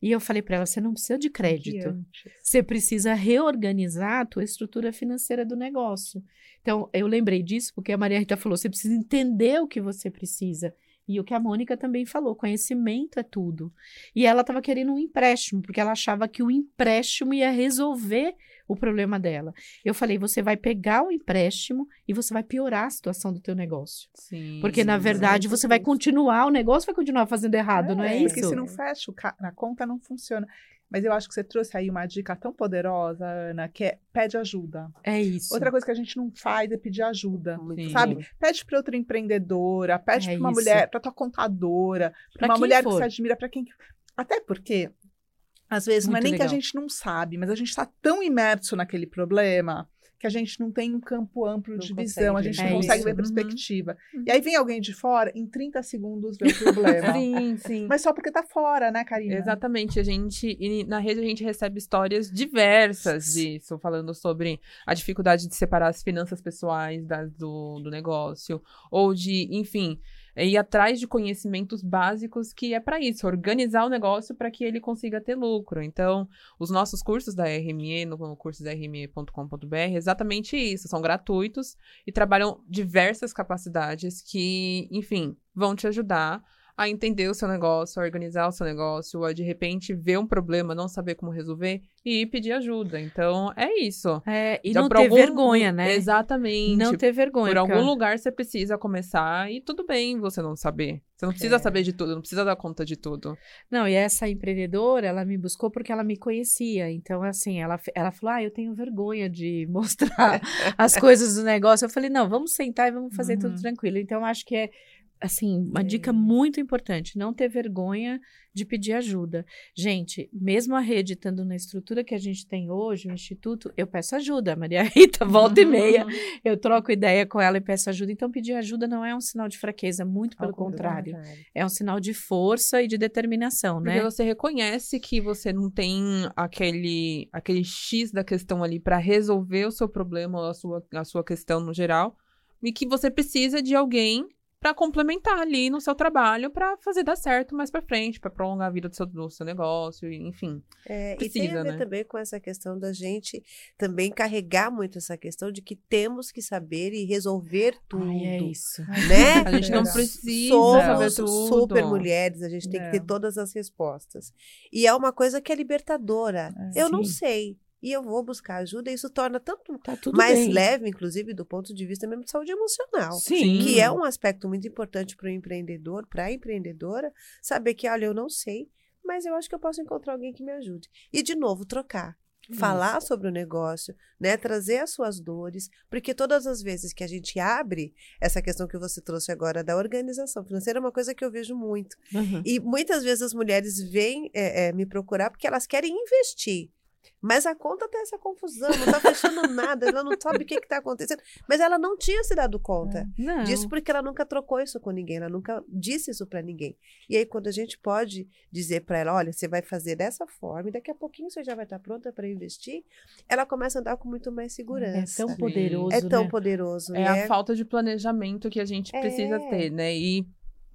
E eu falei para ela: você não precisa de crédito. Você precisa reorganizar a tua estrutura financeira do negócio. Então, eu lembrei disso porque a Maria Rita falou: você precisa entender o que você precisa. E o que a Mônica também falou, conhecimento é tudo. E ela estava querendo um empréstimo, porque ela achava que o empréstimo ia resolver o problema dela. Eu falei, você vai pegar o empréstimo e você vai piorar a situação do teu negócio. Sim, porque, sim, na verdade, você vai continuar, o negócio vai continuar fazendo errado, é, não é, é isso? Porque se não fecha, a conta não funciona. Mas eu acho que você trouxe aí uma dica tão poderosa, Ana, que é pede ajuda. É isso. Outra coisa que a gente não faz é pedir ajuda, Sim. sabe? Pede para outra empreendedora, pede é para uma isso. mulher, para tua contadora, para uma mulher for. que você admira, para quem até porque Às vezes Muito não é nem legal. que a gente não sabe, mas a gente está tão imerso naquele problema que a gente não tem um campo amplo não de visão, a gente não é consegue isso. ver uhum. perspectiva. Uhum. E aí vem alguém de fora, em 30 segundos vê o problema. sim, sim. Mas só porque tá fora, né, Karina? Exatamente. A gente, e na rede a gente recebe histórias diversas disso, falando sobre a dificuldade de separar as finanças pessoais das, do, do negócio, ou de, enfim, ir atrás de conhecimentos básicos que é para isso, organizar o negócio para que ele consiga ter lucro. Então, os nossos cursos da RME, no cursosrme.com.br, é exatamente isso, são gratuitos e trabalham diversas capacidades que, enfim, vão te ajudar a entender o seu negócio, a organizar o seu negócio, a de repente ver um problema, não saber como resolver e pedir ajuda. Então, é isso. É, e não ter algum... vergonha, né? Exatamente. Não ter vergonha. Por algum lugar você precisa começar e tudo bem você não saber. Você não precisa é. saber de tudo, não precisa dar conta de tudo. Não, e essa empreendedora, ela me buscou porque ela me conhecia. Então, assim, ela, ela falou: ah, eu tenho vergonha de mostrar as coisas do negócio. Eu falei: não, vamos sentar e vamos fazer uhum. tudo tranquilo. Então, acho que é assim, uma é. dica muito importante, não ter vergonha de pedir ajuda. Gente, mesmo a rede estando na estrutura que a gente tem hoje, o instituto, eu peço ajuda. Maria Rita, volta e meia, eu troco ideia com ela e peço ajuda. Então, pedir ajuda não é um sinal de fraqueza, muito pelo contrário. contrário. É um sinal de força e de determinação, Porque né? Porque você reconhece que você não tem aquele, aquele X da questão ali para resolver o seu problema, a sua, a sua questão no geral, e que você precisa de alguém para complementar ali no seu trabalho para fazer dar certo mais para frente, para prolongar a vida do seu, do seu negócio, enfim. É, precisa, e tem a ver né? também com essa questão da gente também carregar muito essa questão de que temos que saber e resolver tudo. Ai, é isso. Né? A gente não precisa Somos saber tudo. super mulheres, a gente tem é. que ter é. todas as respostas. E é uma coisa que é libertadora. É, Eu sim. não sei e eu vou buscar ajuda, e isso torna tanto tá mais bem. leve, inclusive, do ponto de vista mesmo de saúde emocional. Sim. Que é um aspecto muito importante para o empreendedor, para a empreendedora, saber que, olha, eu não sei, mas eu acho que eu posso encontrar alguém que me ajude. E, de novo, trocar. Falar sobre o negócio, né? Trazer as suas dores, porque todas as vezes que a gente abre essa questão que você trouxe agora da organização financeira é uma coisa que eu vejo muito. Uhum. E muitas vezes as mulheres vêm é, é, me procurar porque elas querem investir. Mas a conta tá essa confusão, não tá fechando nada, ela não sabe o que está acontecendo. Mas ela não tinha se dado conta é, disso porque ela nunca trocou isso com ninguém, ela nunca disse isso para ninguém. E aí, quando a gente pode dizer para ela: olha, você vai fazer dessa forma e daqui a pouquinho você já vai estar tá pronta para investir, ela começa a andar com muito mais segurança. É tão poderoso. É tão né? poderoso. É né? a falta de planejamento que a gente precisa é. ter, né? E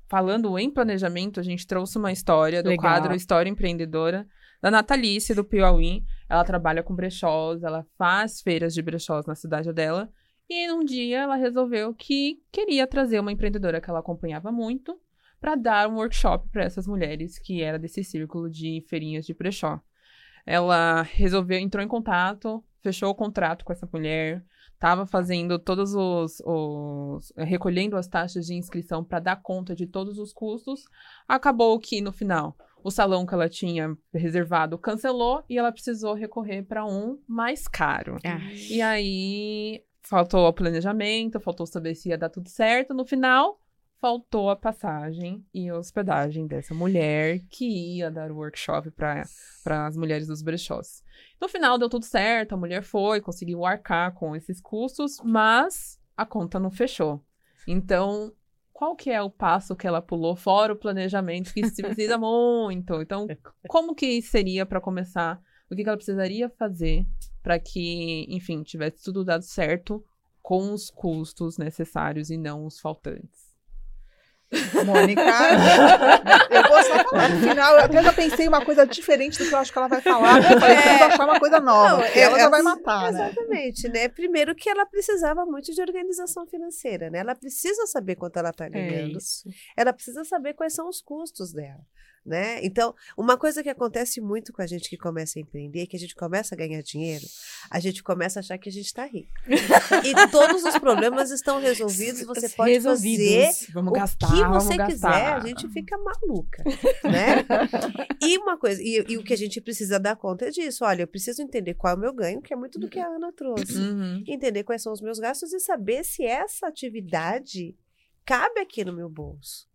falando em planejamento, a gente trouxe uma história do Legal. quadro História Empreendedora da Natalice, do Piauí. Ela trabalha com brechós, ela faz feiras de brechós na cidade dela. E um dia ela resolveu que queria trazer uma empreendedora que ela acompanhava muito para dar um workshop para essas mulheres que era desse círculo de feirinhas de brechó. Ela resolveu, entrou em contato, fechou o contrato com essa mulher, estava fazendo todos os, os, recolhendo as taxas de inscrição para dar conta de todos os custos. Acabou que no final o salão que ela tinha reservado cancelou e ela precisou recorrer para um mais caro. Ah. E aí faltou o planejamento, faltou saber se ia dar tudo certo. No final, faltou a passagem e a hospedagem dessa mulher que ia dar o workshop para as mulheres dos brechós. No final deu tudo certo, a mulher foi, conseguiu arcar com esses custos, mas a conta não fechou. Então, qual que é o passo que ela pulou fora o planejamento que se precisa muito? Então, como que seria para começar? O que, que ela precisaria fazer para que, enfim, tivesse tudo dado certo com os custos necessários e não os faltantes? Mônica, eu vou só falar no final. Eu até já pensei uma coisa diferente do que eu acho que ela vai falar. Eu falei, é. achar uma coisa nova. Não, ela já vai matar, né? Exatamente, né? Primeiro que ela precisava muito de organização financeira, né? Ela precisa saber quanto ela está é ganhando. É ela precisa saber quais são os custos dela né? Então, uma coisa que acontece muito com a gente que começa a empreender, que a gente começa a ganhar dinheiro, a gente começa a achar que a gente está rico. e todos os problemas estão resolvidos, você pode Resolvidos. fazer vamos gastar, o que você quiser, a gente fica maluca, né? e uma coisa, e, e, o que a gente precisa dar conta é disso, olha, eu preciso entender qual é o meu ganho, que é muito do que a Ana trouxe. Uhum. Entender quais são os meus gastos e saber se essa atividade cabe aqui no meu bolso.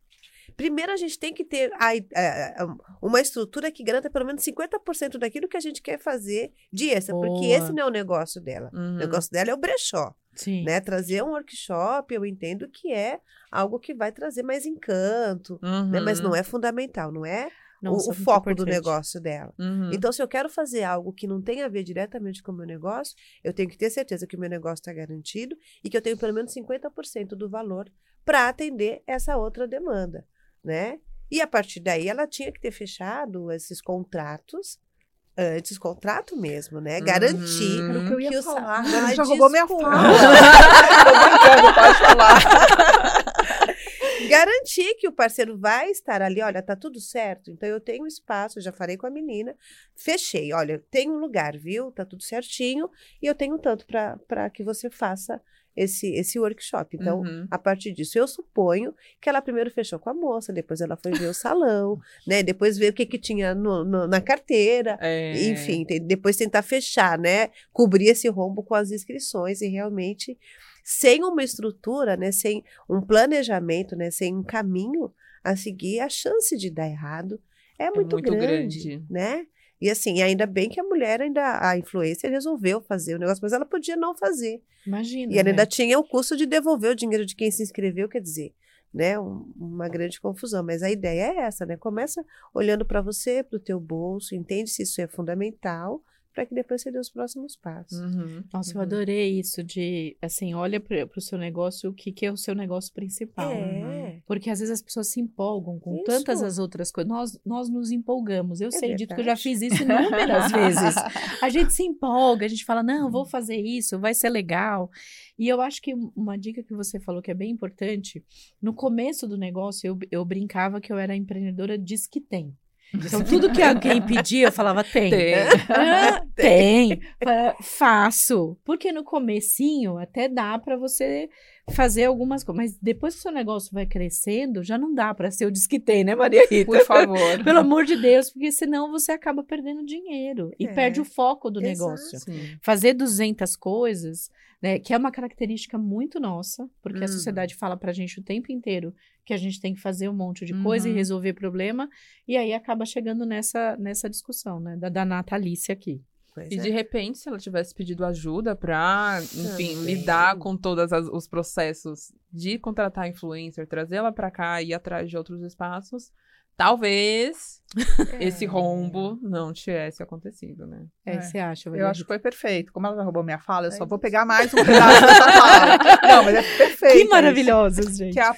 Primeiro a gente tem que ter a, a, uma estrutura que garanta pelo menos 50% daquilo que a gente quer fazer de extra, Boa. porque esse não é o negócio dela. Uhum. O negócio dela é o brechó. Sim. Né? Trazer um workshop, eu entendo que é algo que vai trazer mais encanto, uhum. né? mas não uhum. é fundamental, não é nossa, o, o foco importante. do negócio dela. Uhum. Então, se eu quero fazer algo que não tem a ver diretamente com o meu negócio, eu tenho que ter certeza que o meu negócio está garantido e que eu tenho pelo menos 50% do valor para atender essa outra demanda, né? E a partir daí ela tinha que ter fechado esses contratos antes, contrato mesmo, né? Garantir uhum. que, eu ia que o falar. Ai, já roubou minha fala. Tô brincando, pode falar. garantir que o parceiro vai estar ali, olha, tá tudo certo, então eu tenho espaço, já falei com a menina, fechei, olha, tem um lugar, viu? Tá tudo certinho e eu tenho tanto para que você faça esse, esse workshop. Então, uhum. a partir disso, eu suponho que ela primeiro fechou com a moça, depois ela foi ver o salão, né? Depois ver o que, que tinha no, no, na carteira, é. enfim, tem, depois tentar fechar, né? Cobrir esse rombo com as inscrições e realmente sem uma estrutura, né, sem um planejamento, né, sem um caminho a seguir, a chance de dar errado é, é muito, muito grande, grande, né? E assim, ainda bem que a mulher ainda, a influência resolveu fazer o negócio, mas ela podia não fazer. Imagina. E ela né? ainda tinha o custo de devolver o dinheiro de quem se inscreveu, quer dizer, né, um, uma grande confusão. Mas a ideia é essa, né? Começa olhando para você, para o teu bolso, entende se isso é fundamental para que depois você dê os próximos passos. Uhum. Nossa, uhum. eu adorei isso de, assim, olha para o seu negócio, o que, que é o seu negócio principal. É. Porque às vezes as pessoas se empolgam com isso. tantas as outras coisas. Nós, nós nos empolgamos. Eu é sei, dito que eu já fiz isso inúmeras vezes. A gente se empolga, a gente fala, não, vou fazer isso, vai ser legal. E eu acho que uma dica que você falou que é bem importante, no começo do negócio eu, eu brincava que eu era empreendedora diz que tem. Então, tudo que alguém pedia, eu falava, tem. Tem. Ah, tem. Faço. Porque no comecinho até dá para você fazer algumas coisas. Mas depois que o seu negócio vai crescendo, já não dá para ser o diz que tem, né, Maria Rita? Por favor. Pelo amor de Deus, porque senão você acaba perdendo dinheiro e é. perde o foco do Exato. negócio. Fazer 200 coisas, né, que é uma característica muito nossa, porque hum. a sociedade fala pra gente o tempo inteiro que a gente tem que fazer um monte de coisa uhum. e resolver problema, e aí acaba chegando nessa, nessa discussão, né, da, da Natalícia aqui. Pois e é. de repente, se ela tivesse pedido ajuda para, enfim, Também. lidar com todos os processos de contratar influencer, trazê-la para cá e ir atrás de outros espaços, talvez é. esse rombo não tivesse acontecido, né? É, é. você acha? Eu acho que foi perfeito. Como ela já roubou minha fala, eu só vou pegar mais um pedaço dessa fala. Não, mas é perfeito. Que maravilhosos, gente. Que a,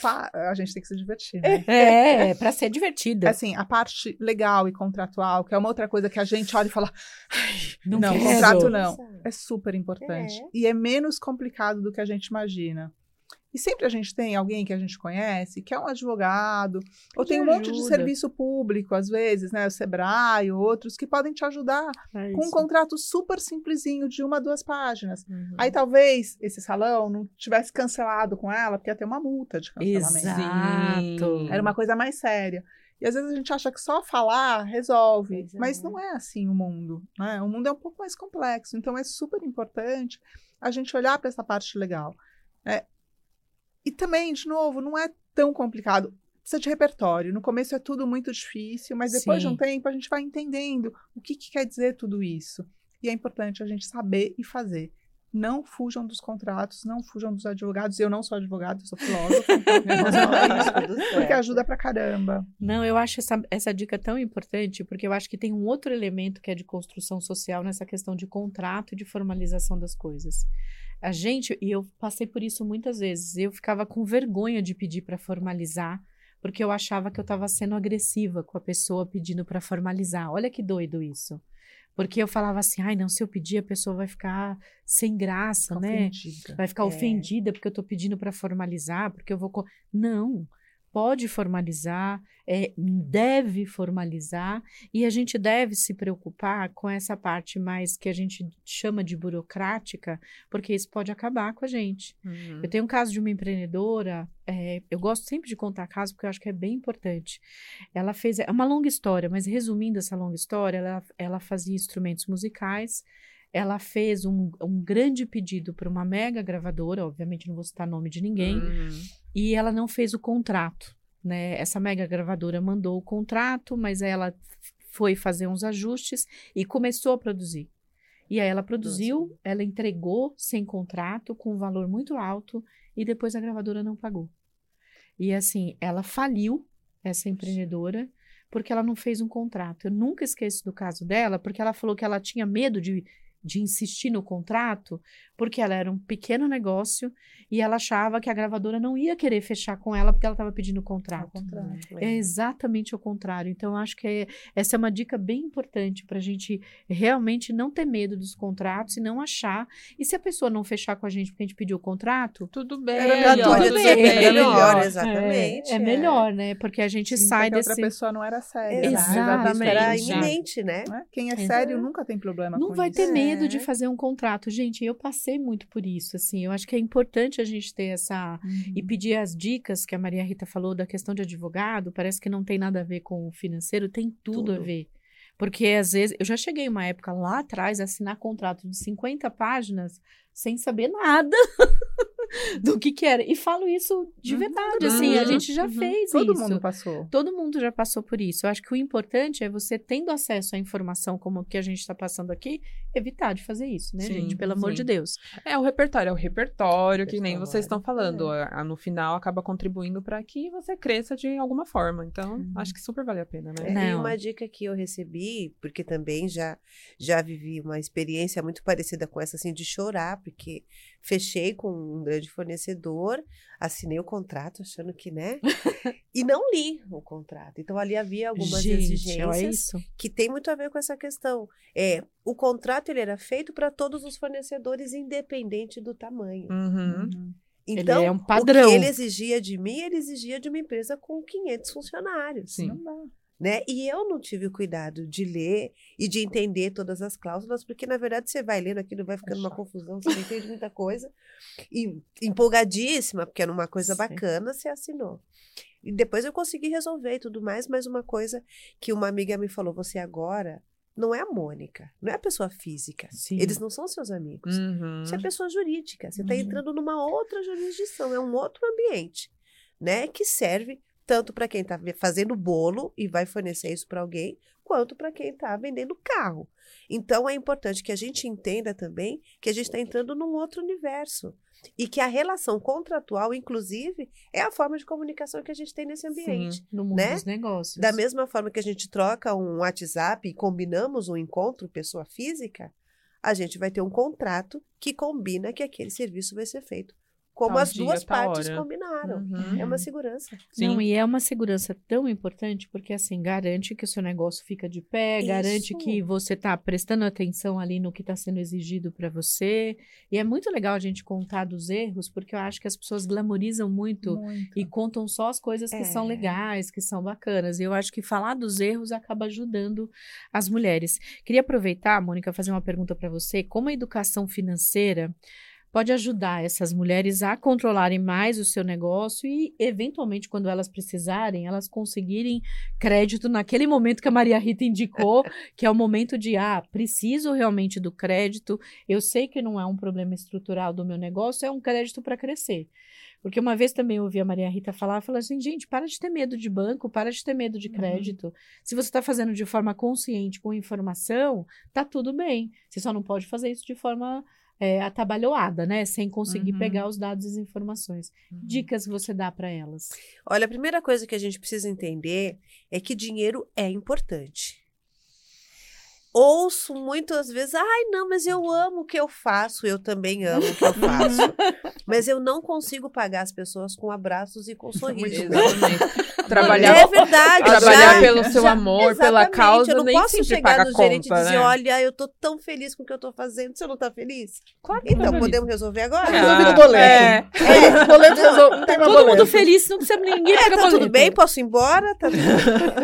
a gente tem que se divertir, né? É, é para ser divertida. Assim, a parte legal e contratual, que é uma outra coisa que a gente olha e fala, não, não contrato não. É super importante. É. E é menos complicado do que a gente imagina. E sempre a gente tem alguém que a gente conhece, que é um advogado, ou tem um ajuda. monte de serviço público, às vezes, né? O Sebrae, outros, que podem te ajudar é com um contrato super simplesinho de uma, duas páginas. Uhum. Aí talvez esse salão não tivesse cancelado com ela, porque ia ter uma multa de cancelamento. Exato. Era uma coisa mais séria. E às vezes a gente acha que só falar resolve, mas não é assim o mundo. Né? O mundo é um pouco mais complexo. Então é super importante a gente olhar para essa parte legal. É, e também, de novo, não é tão complicado. Precisa de repertório. No começo é tudo muito difícil, mas depois Sim. de um tempo a gente vai entendendo o que, que quer dizer tudo isso. E é importante a gente saber e fazer não fujam dos contratos, não fujam dos advogados. Eu não sou advogado, eu sou filósofa, então porque ajuda pra caramba. Não, eu acho essa, essa dica tão importante, porque eu acho que tem um outro elemento que é de construção social nessa questão de contrato e de formalização das coisas. A gente, e eu passei por isso muitas vezes, eu ficava com vergonha de pedir para formalizar, porque eu achava que eu estava sendo agressiva com a pessoa pedindo para formalizar. Olha que doido isso. Porque eu falava assim, ai, não, se eu pedir, a pessoa vai ficar sem graça, Fica né? Ofendida. Vai ficar é. ofendida porque eu estou pedindo para formalizar, porque eu vou. Não pode formalizar, é, deve formalizar, e a gente deve se preocupar com essa parte mais que a gente chama de burocrática, porque isso pode acabar com a gente. Uhum. Eu tenho um caso de uma empreendedora, é, eu gosto sempre de contar casos porque eu acho que é bem importante. Ela fez, é uma longa história, mas resumindo essa longa história, ela, ela fazia instrumentos musicais, ela fez um, um grande pedido para uma mega gravadora, obviamente não vou citar nome de ninguém, uhum. e ela não fez o contrato. né? Essa mega gravadora mandou o contrato, mas ela foi fazer uns ajustes e começou a produzir. E aí ela produziu, Nossa. ela entregou sem contrato, com um valor muito alto, e depois a gravadora não pagou. E assim, ela faliu essa empreendedora porque ela não fez um contrato. Eu nunca esqueço do caso dela, porque ela falou que ela tinha medo de de insistir no contrato, porque ela era um pequeno negócio e ela achava que a gravadora não ia querer fechar com ela porque ela estava pedindo contrato. É, é exatamente o contrário. Então, acho que é, essa é uma dica bem importante para a gente realmente não ter medo dos contratos e não achar. E se a pessoa não fechar com a gente porque a gente pediu o contrato, tudo bem. Era melhor, tudo bem. É melhor, exatamente. É, é, melhor, né? Porque a gente Sim, sai desse. outra pessoa não era séria. Exatamente. Era iminente, né? Quem é sério nunca tem problema não com vai isso. ter medo medo de é. fazer um contrato. Gente, eu passei muito por isso, assim. Eu acho que é importante a gente ter essa... Uhum. E pedir as dicas que a Maria Rita falou da questão de advogado. Parece que não tem nada a ver com o financeiro. Tem tudo, tudo. a ver. Porque, às vezes... Eu já cheguei uma época lá atrás a assinar contrato de 50 páginas sem saber nada. do que que era. E falo isso de uhum. verdade, uhum. assim, a gente já uhum. fez Todo isso. Todo mundo passou. Todo mundo já passou por isso. Eu acho que o importante é você, tendo acesso à informação como que a gente está passando aqui, evitar de fazer isso, né, sim, gente? Pelo sim. amor de Deus. É o repertório, é o repertório, que nem vocês estão falando. É. No final, acaba contribuindo para que você cresça de alguma forma. Então, uhum. acho que super vale a pena, né? É, e uma dica que eu recebi, porque também já, já vivi uma experiência muito parecida com essa, assim, de chorar, porque fechei com um grande fornecedor, assinei o contrato achando que, né? e não li o contrato. Então ali havia algumas Gente, exigências que tem muito a ver com essa questão. É, o contrato ele era feito para todos os fornecedores independente do tamanho. Uhum. Uhum. Então, ele é um padrão. o que ele exigia de mim, ele exigia de uma empresa com 500 funcionários. Sim. Não dá né? E eu não tive o cuidado de ler e de entender todas as cláusulas, porque na verdade você vai lendo aquilo, vai ficando uma confusão, você não entende muita coisa. E empolgadíssima, porque era uma coisa Sim. bacana, você assinou. E depois eu consegui resolver e tudo mais, mas uma coisa que uma amiga me falou, você agora não é a Mônica, não é a pessoa física. Sim. Eles não são seus amigos. Uhum. Você é pessoa jurídica. Você está uhum. entrando numa outra jurisdição, é um outro ambiente, né? Que serve tanto para quem está fazendo bolo e vai fornecer isso para alguém, quanto para quem está vendendo carro. Então é importante que a gente entenda também que a gente está entrando num outro universo e que a relação contratual, inclusive, é a forma de comunicação que a gente tem nesse ambiente. Sim, no mundo né? dos negócios. Da mesma forma que a gente troca um WhatsApp e combinamos um encontro pessoa física, a gente vai ter um contrato que combina que aquele serviço vai ser feito como tal as dia, duas partes hora. combinaram. Uhum. É uma segurança. Sim. Não, e é uma segurança tão importante porque assim garante que o seu negócio fica de pé, Isso. garante que você está prestando atenção ali no que está sendo exigido para você. E é muito legal a gente contar dos erros, porque eu acho que as pessoas glamorizam muito, muito. e contam só as coisas que é. são legais, que são bacanas. E eu acho que falar dos erros acaba ajudando as mulheres. Queria aproveitar, Mônica, fazer uma pergunta para você. Como a educação financeira pode ajudar essas mulheres a controlarem mais o seu negócio e, eventualmente, quando elas precisarem, elas conseguirem crédito naquele momento que a Maria Rita indicou, que é o momento de, ah, preciso realmente do crédito, eu sei que não é um problema estrutural do meu negócio, é um crédito para crescer. Porque uma vez também eu ouvi a Maria Rita falar, falou assim, gente, para de ter medo de banco, para de ter medo de uhum. crédito. Uhum. Se você está fazendo de forma consciente, com informação, tá tudo bem. Você só não pode fazer isso de forma é, atabalhoada, né? Sem conseguir uhum. pegar os dados e as informações. Uhum. Dicas que você dá para elas? Olha, a primeira coisa que a gente precisa entender é que dinheiro é importante ouço muitas vezes, ai, não, mas eu amo o que eu faço, eu também amo o que eu faço. mas eu não consigo pagar as pessoas com abraços e com sorrisos. trabalhar, é verdade. Trabalhar já, pelo seu já, amor, pela causa, eu não nem posso chegar no gerente e dizer, né? olha, eu tô tão feliz com o que eu tô fazendo, você não tá feliz? Claro que Então, podemos resolver agora? Ah, resolver no boleto. É. é. boleto resolve, tá todo mundo feliz, não precisa ninguém é, tá tudo bem, posso ir embora? Tá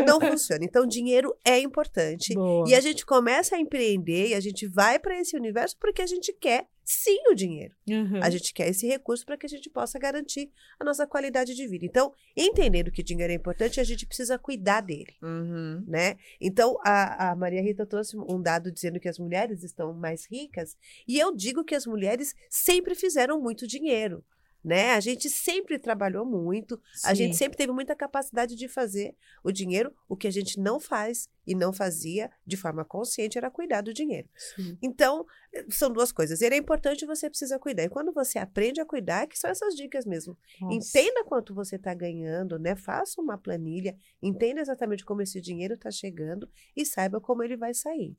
não funciona. Então, dinheiro é importante. Boa. E a gente começa a empreender e a gente vai para esse universo porque a gente quer sim o dinheiro. Uhum. A gente quer esse recurso para que a gente possa garantir a nossa qualidade de vida. Então, entendendo que dinheiro é importante, a gente precisa cuidar dele, uhum. né? Então, a, a Maria Rita trouxe um dado dizendo que as mulheres estão mais ricas e eu digo que as mulheres sempre fizeram muito dinheiro. Né? A gente sempre trabalhou muito, Sim. a gente sempre teve muita capacidade de fazer o dinheiro. O que a gente não faz e não fazia de forma consciente era cuidar do dinheiro. Sim. Então, são duas coisas. Ele é importante, você precisa cuidar. E quando você aprende a cuidar, que são essas dicas mesmo. Nossa. Entenda quanto você está ganhando, né? Faça uma planilha, entenda exatamente como esse dinheiro está chegando e saiba como ele vai sair.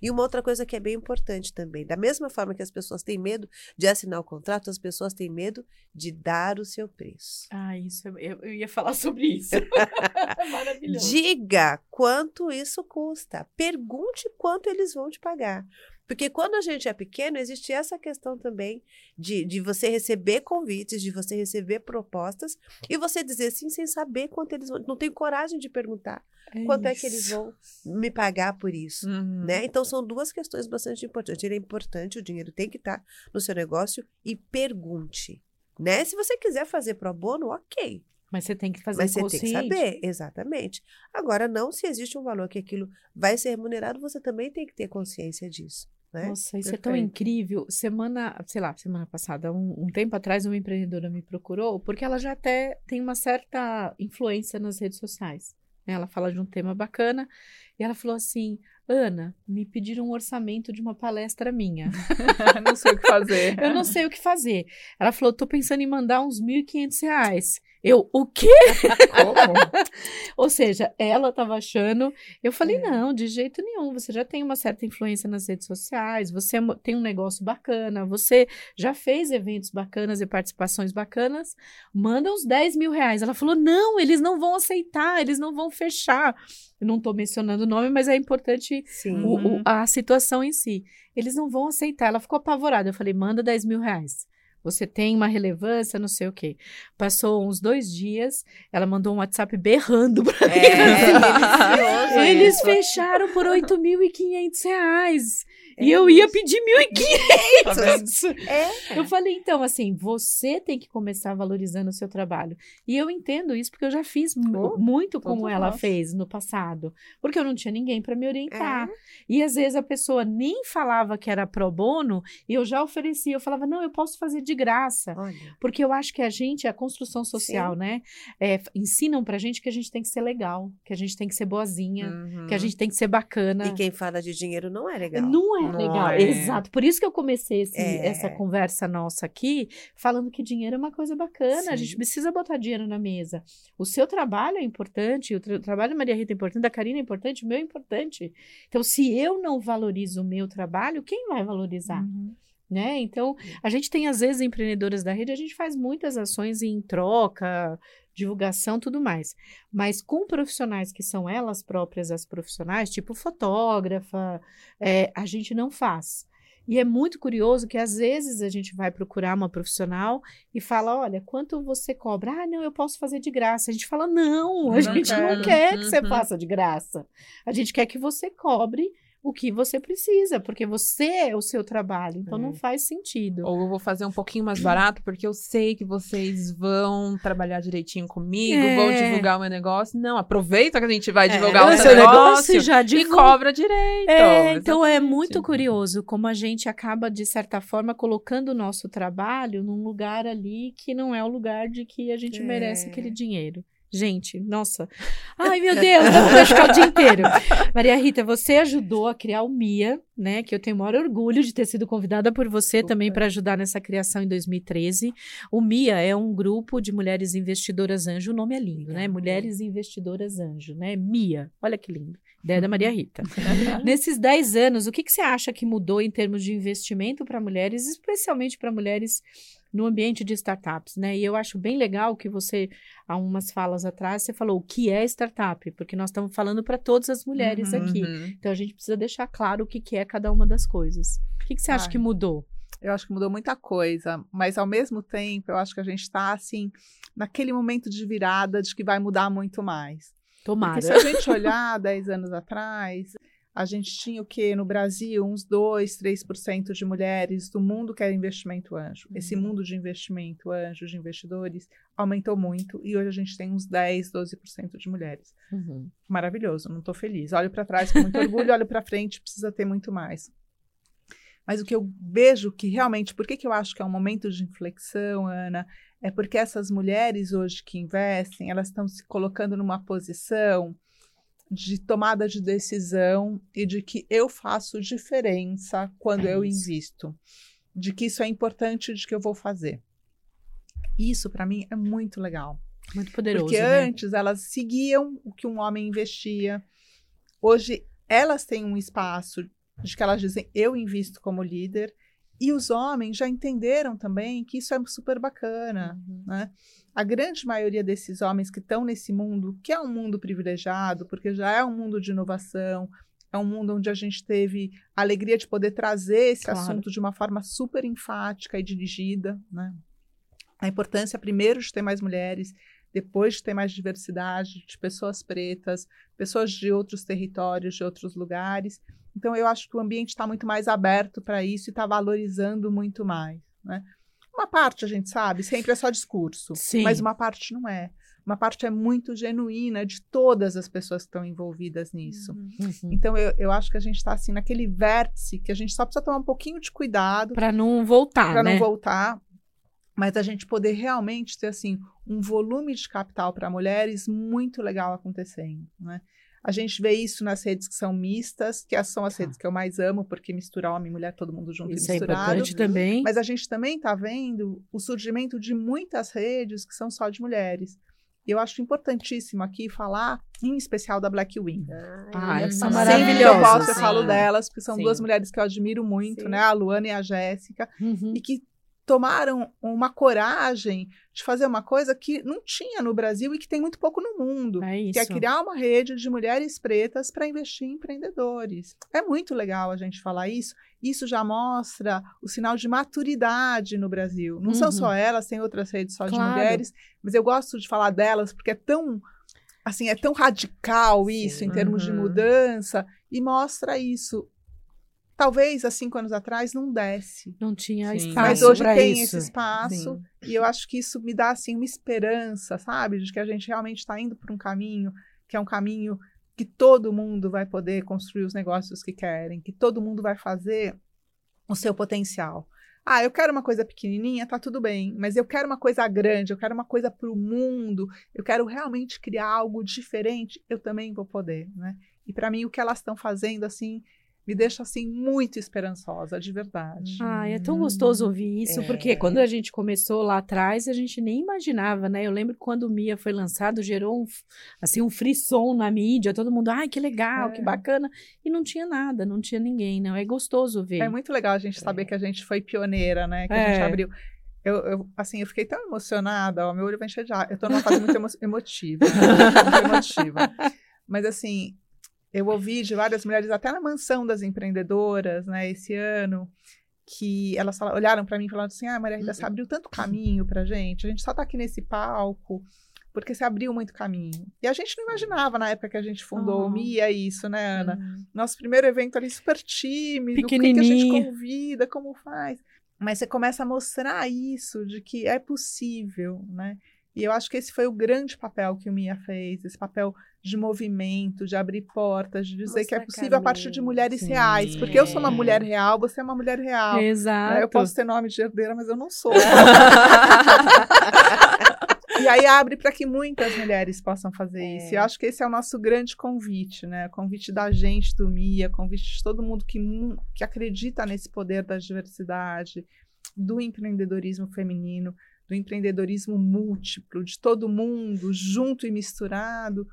E uma outra coisa que é bem importante também, da mesma forma que as pessoas têm medo de assinar o contrato, as pessoas têm medo de dar o seu preço. Ah, isso eu, eu ia falar sobre isso. Maravilhoso. Diga quanto isso custa. Pergunte quanto eles vão te pagar. Porque quando a gente é pequeno, existe essa questão também de, de você receber convites, de você receber propostas e você dizer sim sem saber quanto eles vão. Não tem coragem de perguntar é quanto isso. é que eles vão me pagar por isso. Uhum. Né? Então, são duas questões bastante importantes. Ele é importante, o dinheiro tem que estar no seu negócio e pergunte. Né? Se você quiser fazer pro bono, ok. Mas você tem que fazer Mas você tem que saber, exatamente. Agora, não, se existe um valor que aquilo vai ser remunerado, você também tem que ter consciência disso. Né? Nossa, isso Perfeito. é tão incrível. Semana, sei lá, semana passada, um, um, tempo atrás, uma empreendedora me procurou, porque ela já até tem uma certa influência nas redes sociais. Né? Ela fala de um tema bacana, e ela falou assim: Ana, me pediram um orçamento de uma palestra minha. não sei o que fazer. Eu não sei o que fazer. Ela falou: tô pensando em mandar uns R$ 1.500. Eu, o quê? Ou seja, ela estava achando. Eu falei, é. não, de jeito nenhum. Você já tem uma certa influência nas redes sociais, você é tem um negócio bacana, você já fez eventos bacanas e participações bacanas, manda uns 10 mil reais. Ela falou, não, eles não vão aceitar, eles não vão fechar. Eu não estou mencionando o nome, mas é importante o, o, a situação em si. Eles não vão aceitar. Ela ficou apavorada. Eu falei, manda 10 mil reais você tem uma relevância, não sei o quê. Passou uns dois dias, ela mandou um WhatsApp berrando para mim. É, Eles fecharam por 8.500 reais. É e eu ia pedir 1.500. Tá é. Eu falei, então, assim, você tem que começar valorizando o seu trabalho. E eu entendo isso porque eu já fiz oh, muito como ela nosso. fez no passado. Porque eu não tinha ninguém para me orientar. É. E às vezes a pessoa nem falava que era pro bono e eu já oferecia. Eu falava, não, eu posso fazer de graça. Olha. Porque eu acho que a gente, a construção social, Sim. né? É, ensinam pra gente que a gente tem que ser legal, que a gente tem que ser boazinha, uhum. que a gente tem que ser bacana. E quem fala de dinheiro não é legal. Não é é legal. É. Exato. Por isso que eu comecei esse, é. essa conversa nossa aqui, falando que dinheiro é uma coisa bacana. Sim. A gente precisa botar dinheiro na mesa. O seu trabalho é importante, o tra trabalho da Maria Rita é importante, da Karina é importante, o meu é importante. Então, se eu não valorizo o meu trabalho, quem vai valorizar? Uhum. Né? Então, a gente tem, às vezes, empreendedoras da rede, a gente faz muitas ações em troca, divulgação, tudo mais. Mas com profissionais que são elas próprias as profissionais, tipo fotógrafa, é, a gente não faz. E é muito curioso que às vezes a gente vai procurar uma profissional e fala: olha, quanto você cobra? Ah, não, eu posso fazer de graça. A gente fala: não, a não gente quero. não quer que uhum. você faça de graça. A gente quer que você cobre o que você precisa, porque você é o seu trabalho, então é. não faz sentido. Ou eu vou fazer um pouquinho mais barato, porque eu sei que vocês vão trabalhar direitinho comigo, é. vão divulgar o meu negócio. Não, aproveita que a gente vai é, divulgar é. o seu negócio, já e cobra direito. É, então é muito curioso como a gente acaba, de certa forma, colocando o nosso trabalho num lugar ali que não é o lugar de que a gente merece aquele é. dinheiro. Gente, nossa. Ai, meu Deus, vamos ficar o dia inteiro. Maria Rita, você ajudou a criar o MIA, né? Que eu tenho o maior orgulho de ter sido convidada por você Opa. também para ajudar nessa criação em 2013. O MIA é um grupo de mulheres investidoras anjo. O nome é lindo, né? Mulheres investidoras anjo, né? MIA. Olha que lindo. Ideia da Maria Rita. Nesses 10 anos, o que, que você acha que mudou em termos de investimento para mulheres, especialmente para mulheres no ambiente de startups, né? E eu acho bem legal que você, há umas falas atrás, você falou o que é startup, porque nós estamos falando para todas as mulheres uhum, aqui. Uhum. Então a gente precisa deixar claro o que, que é cada uma das coisas. O que, que você acha Ai, que mudou? Eu acho que mudou muita coisa, mas ao mesmo tempo eu acho que a gente está assim naquele momento de virada de que vai mudar muito mais. Tomara. Porque se a gente olhar 10 anos atrás, a gente tinha o que no Brasil? Uns 2, 3% de mulheres do mundo que era investimento anjo. Uhum. Esse mundo de investimento anjo, de investidores, aumentou muito e hoje a gente tem uns 10, 12% de mulheres. Uhum. Maravilhoso, não estou feliz. Olho para trás com muito orgulho, olho para frente, precisa ter muito mais. Mas o que eu vejo que realmente, por que, que eu acho que é um momento de inflexão, Ana, é porque essas mulheres hoje que investem, elas estão se colocando numa posição de tomada de decisão e de que eu faço diferença quando é eu invisto, de que isso é importante, de que eu vou fazer. Isso para mim é muito legal. Muito poderoso. Porque né? antes elas seguiam o que um homem investia. Hoje elas têm um espaço de que elas dizem eu invisto como líder e os homens já entenderam também que isso é super bacana, uhum. né? A grande maioria desses homens que estão nesse mundo, que é um mundo privilegiado, porque já é um mundo de inovação, é um mundo onde a gente teve a alegria de poder trazer esse claro. assunto de uma forma super enfática e dirigida, né? A importância, primeiro, de ter mais mulheres, depois de ter mais diversidade, de pessoas pretas, pessoas de outros territórios, de outros lugares. Então, eu acho que o ambiente está muito mais aberto para isso e está valorizando muito mais. Né? Uma parte a gente sabe, sempre é só discurso, Sim. mas uma parte não é. Uma parte é muito genuína de todas as pessoas que estão envolvidas nisso. Uhum. uhum. Então, eu, eu acho que a gente está assim naquele vértice que a gente só precisa tomar um pouquinho de cuidado. Para não voltar, Para né? não voltar. Mas a gente poder realmente ter assim um volume de capital para mulheres muito legal acontecendo, né? A gente vê isso nas redes que são mistas, que são as tá. redes que eu mais amo, porque mistura homem e mulher, todo mundo junto isso e misturado. é importante também. Mas a gente também está vendo o surgimento de muitas redes que são só de mulheres. E eu acho importantíssimo aqui falar, em especial da Black Wing. Ah, ah são maravilhosas. eu posso, eu falo delas, porque são sim. duas mulheres que eu admiro muito, sim. né? A Luana e a Jéssica. Uhum. E que tomaram uma coragem de fazer uma coisa que não tinha no Brasil e que tem muito pouco no mundo, é que é criar uma rede de mulheres pretas para investir em empreendedores. É muito legal a gente falar isso. Isso já mostra o sinal de maturidade no Brasil. Não uhum. são só elas, tem outras redes só claro. de mulheres, mas eu gosto de falar delas porque é tão assim, é tão radical isso Sim. em termos uhum. de mudança e mostra isso talvez há cinco anos atrás não desse. Não tinha Sim. espaço. Mas hoje tem isso. esse espaço. Sim. E eu acho que isso me dá assim uma esperança, sabe? De que a gente realmente está indo por um caminho que é um caminho que todo mundo vai poder construir os negócios que querem, que todo mundo vai fazer o seu potencial. Ah, eu quero uma coisa pequenininha, tá tudo bem, mas eu quero uma coisa grande, eu quero uma coisa para o mundo, eu quero realmente criar algo diferente, eu também vou poder, né? E para mim o que elas estão fazendo assim me deixa assim muito esperançosa, de verdade. Ah, é tão gostoso ouvir isso, é. porque quando a gente começou lá atrás, a gente nem imaginava, né? Eu lembro quando o Mia foi lançado, gerou um, assim um frisson na mídia, todo mundo, ai, que legal, é. que bacana, e não tinha nada, não tinha ninguém, não. É gostoso ver. É muito legal a gente saber é. que a gente foi pioneira, né? Que a gente é. abriu. Eu, eu, assim, eu fiquei tão emocionada, ó, meu olho vai encher de ar. Eu tô numa fase muito emo emotiva, muito emotiva. Mas assim, eu ouvi de várias mulheres, até na mansão das empreendedoras, né, esse ano, que elas falaram, olharam para mim e falaram assim: Ah, Maria Rita, você abriu tanto caminho para gente, a gente só está aqui nesse palco porque você abriu muito caminho. E a gente não imaginava na época que a gente fundou uhum. o MIA isso, né, Ana? Uhum. Nosso primeiro evento ali super tímido, o que, que a gente convida, como faz. Mas você começa a mostrar isso, de que é possível, né? E eu acho que esse foi o grande papel que o Mia fez, esse papel de movimento, de abrir portas, de dizer Nossa, que é possível a partir de mulheres Sim. reais. Porque eu sou uma mulher real, você é uma mulher real. Exato. Eu posso ter nome de herdeira, mas eu não sou. e aí abre para que muitas mulheres possam fazer é. isso. E eu acho que esse é o nosso grande convite, né? O convite da gente do MIA, convite de todo mundo que, que acredita nesse poder da diversidade, do empreendedorismo feminino do empreendedorismo múltiplo, de todo mundo junto e misturado,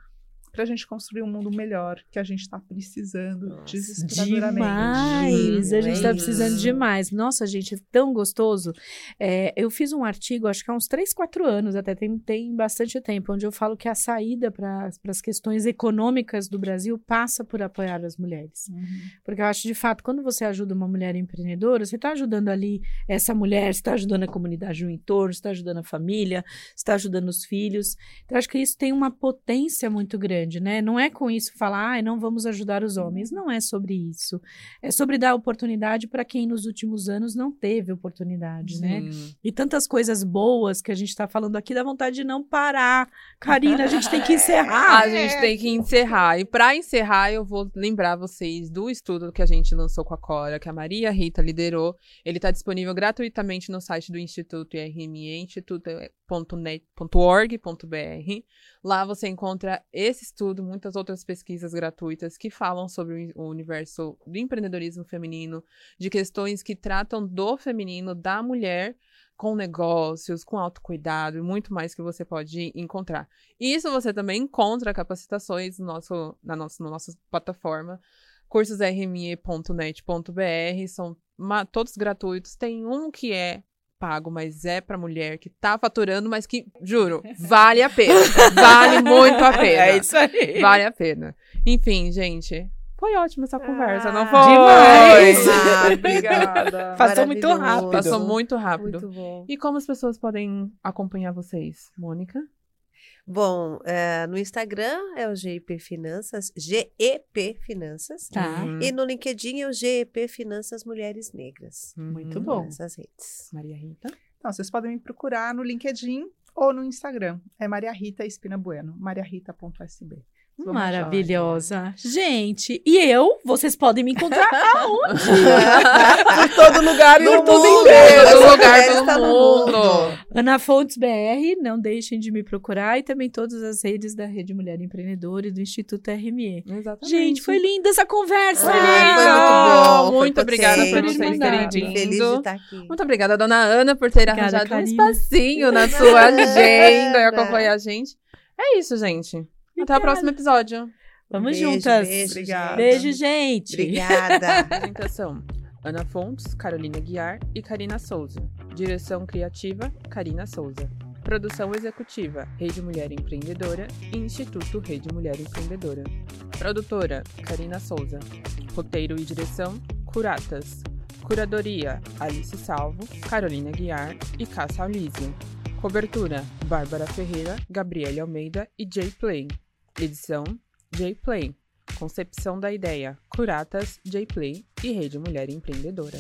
para a gente construir um mundo melhor que a gente está precisando Nossa, desesperadoramente. Demais! A gente está precisando demais. Nossa, gente, é tão gostoso. É, eu fiz um artigo, acho que há uns 3, 4 anos, até tem, tem bastante tempo, onde eu falo que a saída para as questões econômicas do Brasil passa por apoiar as mulheres. Uhum. Porque eu acho, de fato, quando você ajuda uma mulher empreendedora, você está ajudando ali essa mulher, você está ajudando a comunidade no entorno, você está ajudando a família, você está ajudando os filhos. Então, eu acho que isso tem uma potência muito grande grande, né? Não é com isso falar, ah, não vamos ajudar os homens. Não é sobre isso. É sobre dar oportunidade para quem nos últimos anos não teve oportunidade, né? Sim. né? E tantas coisas boas que a gente está falando aqui, dá vontade de não parar. Karina, a gente tem que encerrar. a gente tem que encerrar. E para encerrar, eu vou lembrar vocês do estudo que a gente lançou com a Cora, que a Maria Rita liderou. Ele está disponível gratuitamente no site do Instituto IRME, instituto.net.org.br. Lá você encontra esse estudo, muitas outras pesquisas gratuitas que falam sobre o universo do empreendedorismo feminino, de questões que tratam do feminino, da mulher, com negócios, com autocuidado e muito mais que você pode encontrar. Isso você também encontra capacitações no nosso, na, na nossa plataforma, cursosrme.net.br, são todos gratuitos. Tem um que é pago, mas é para mulher que tá faturando, mas que, juro, vale a pena. vale muito a pena. É isso aí. Vale a pena. Enfim, gente, foi ótima essa conversa, ah, não foi? Demais! Ah, obrigada. Passou muito rápido. Passou muito rápido. Muito bom. E como as pessoas podem acompanhar vocês, Mônica? Bom, é, no Instagram é o GIP Finanças, GEP Finanças. Tá. Uhum. E no LinkedIn é o GEP Finanças Mulheres Negras. Uhum. Muito bom. Essas redes. Maria Rita? Então, vocês podem me procurar no LinkedIn ou no Instagram. É Maria Rita Espina Bueno, mariarita.sb. Maravilhosa. Gente, e eu? Vocês podem me encontrar aonde? Por todo lugar e no mundo inteiro. Todo lugar do mundo. Ana Fontes BR, não deixem de me procurar. E também todas as redes da Rede Mulher Empreendedora e do Instituto RME. Exatamente. Gente, foi linda essa conversa. Ah, foi muito bom. Muito obrigada por vocês terem vindo. Feliz de estar aqui. Muito obrigada, dona Ana, por ter Obrigada, arranjado Karina. um espacinho na sua agenda e acompanhar a gente. É isso, gente. Até o próximo episódio. Vamos Beijo, juntas. Beijo, Obrigada. Beijo, gente. Obrigada. Apresentação: Ana Fontes, Carolina Guiar e Karina Souza. Direção criativa: Karina Souza. Produção executiva: Rede Mulher Empreendedora e Instituto Rede Mulher Empreendedora. Produtora: Karina Souza. Roteiro e direção: Curatas. Curadoria: Alice Salvo, Carolina Guiar e Cássia Alísio. Cobertura: Bárbara Ferreira, Gabriele Almeida e Jay Play. Edição: Jay Play. Concepção da ideia: Curatas, Jay Play e Rede Mulher Empreendedora.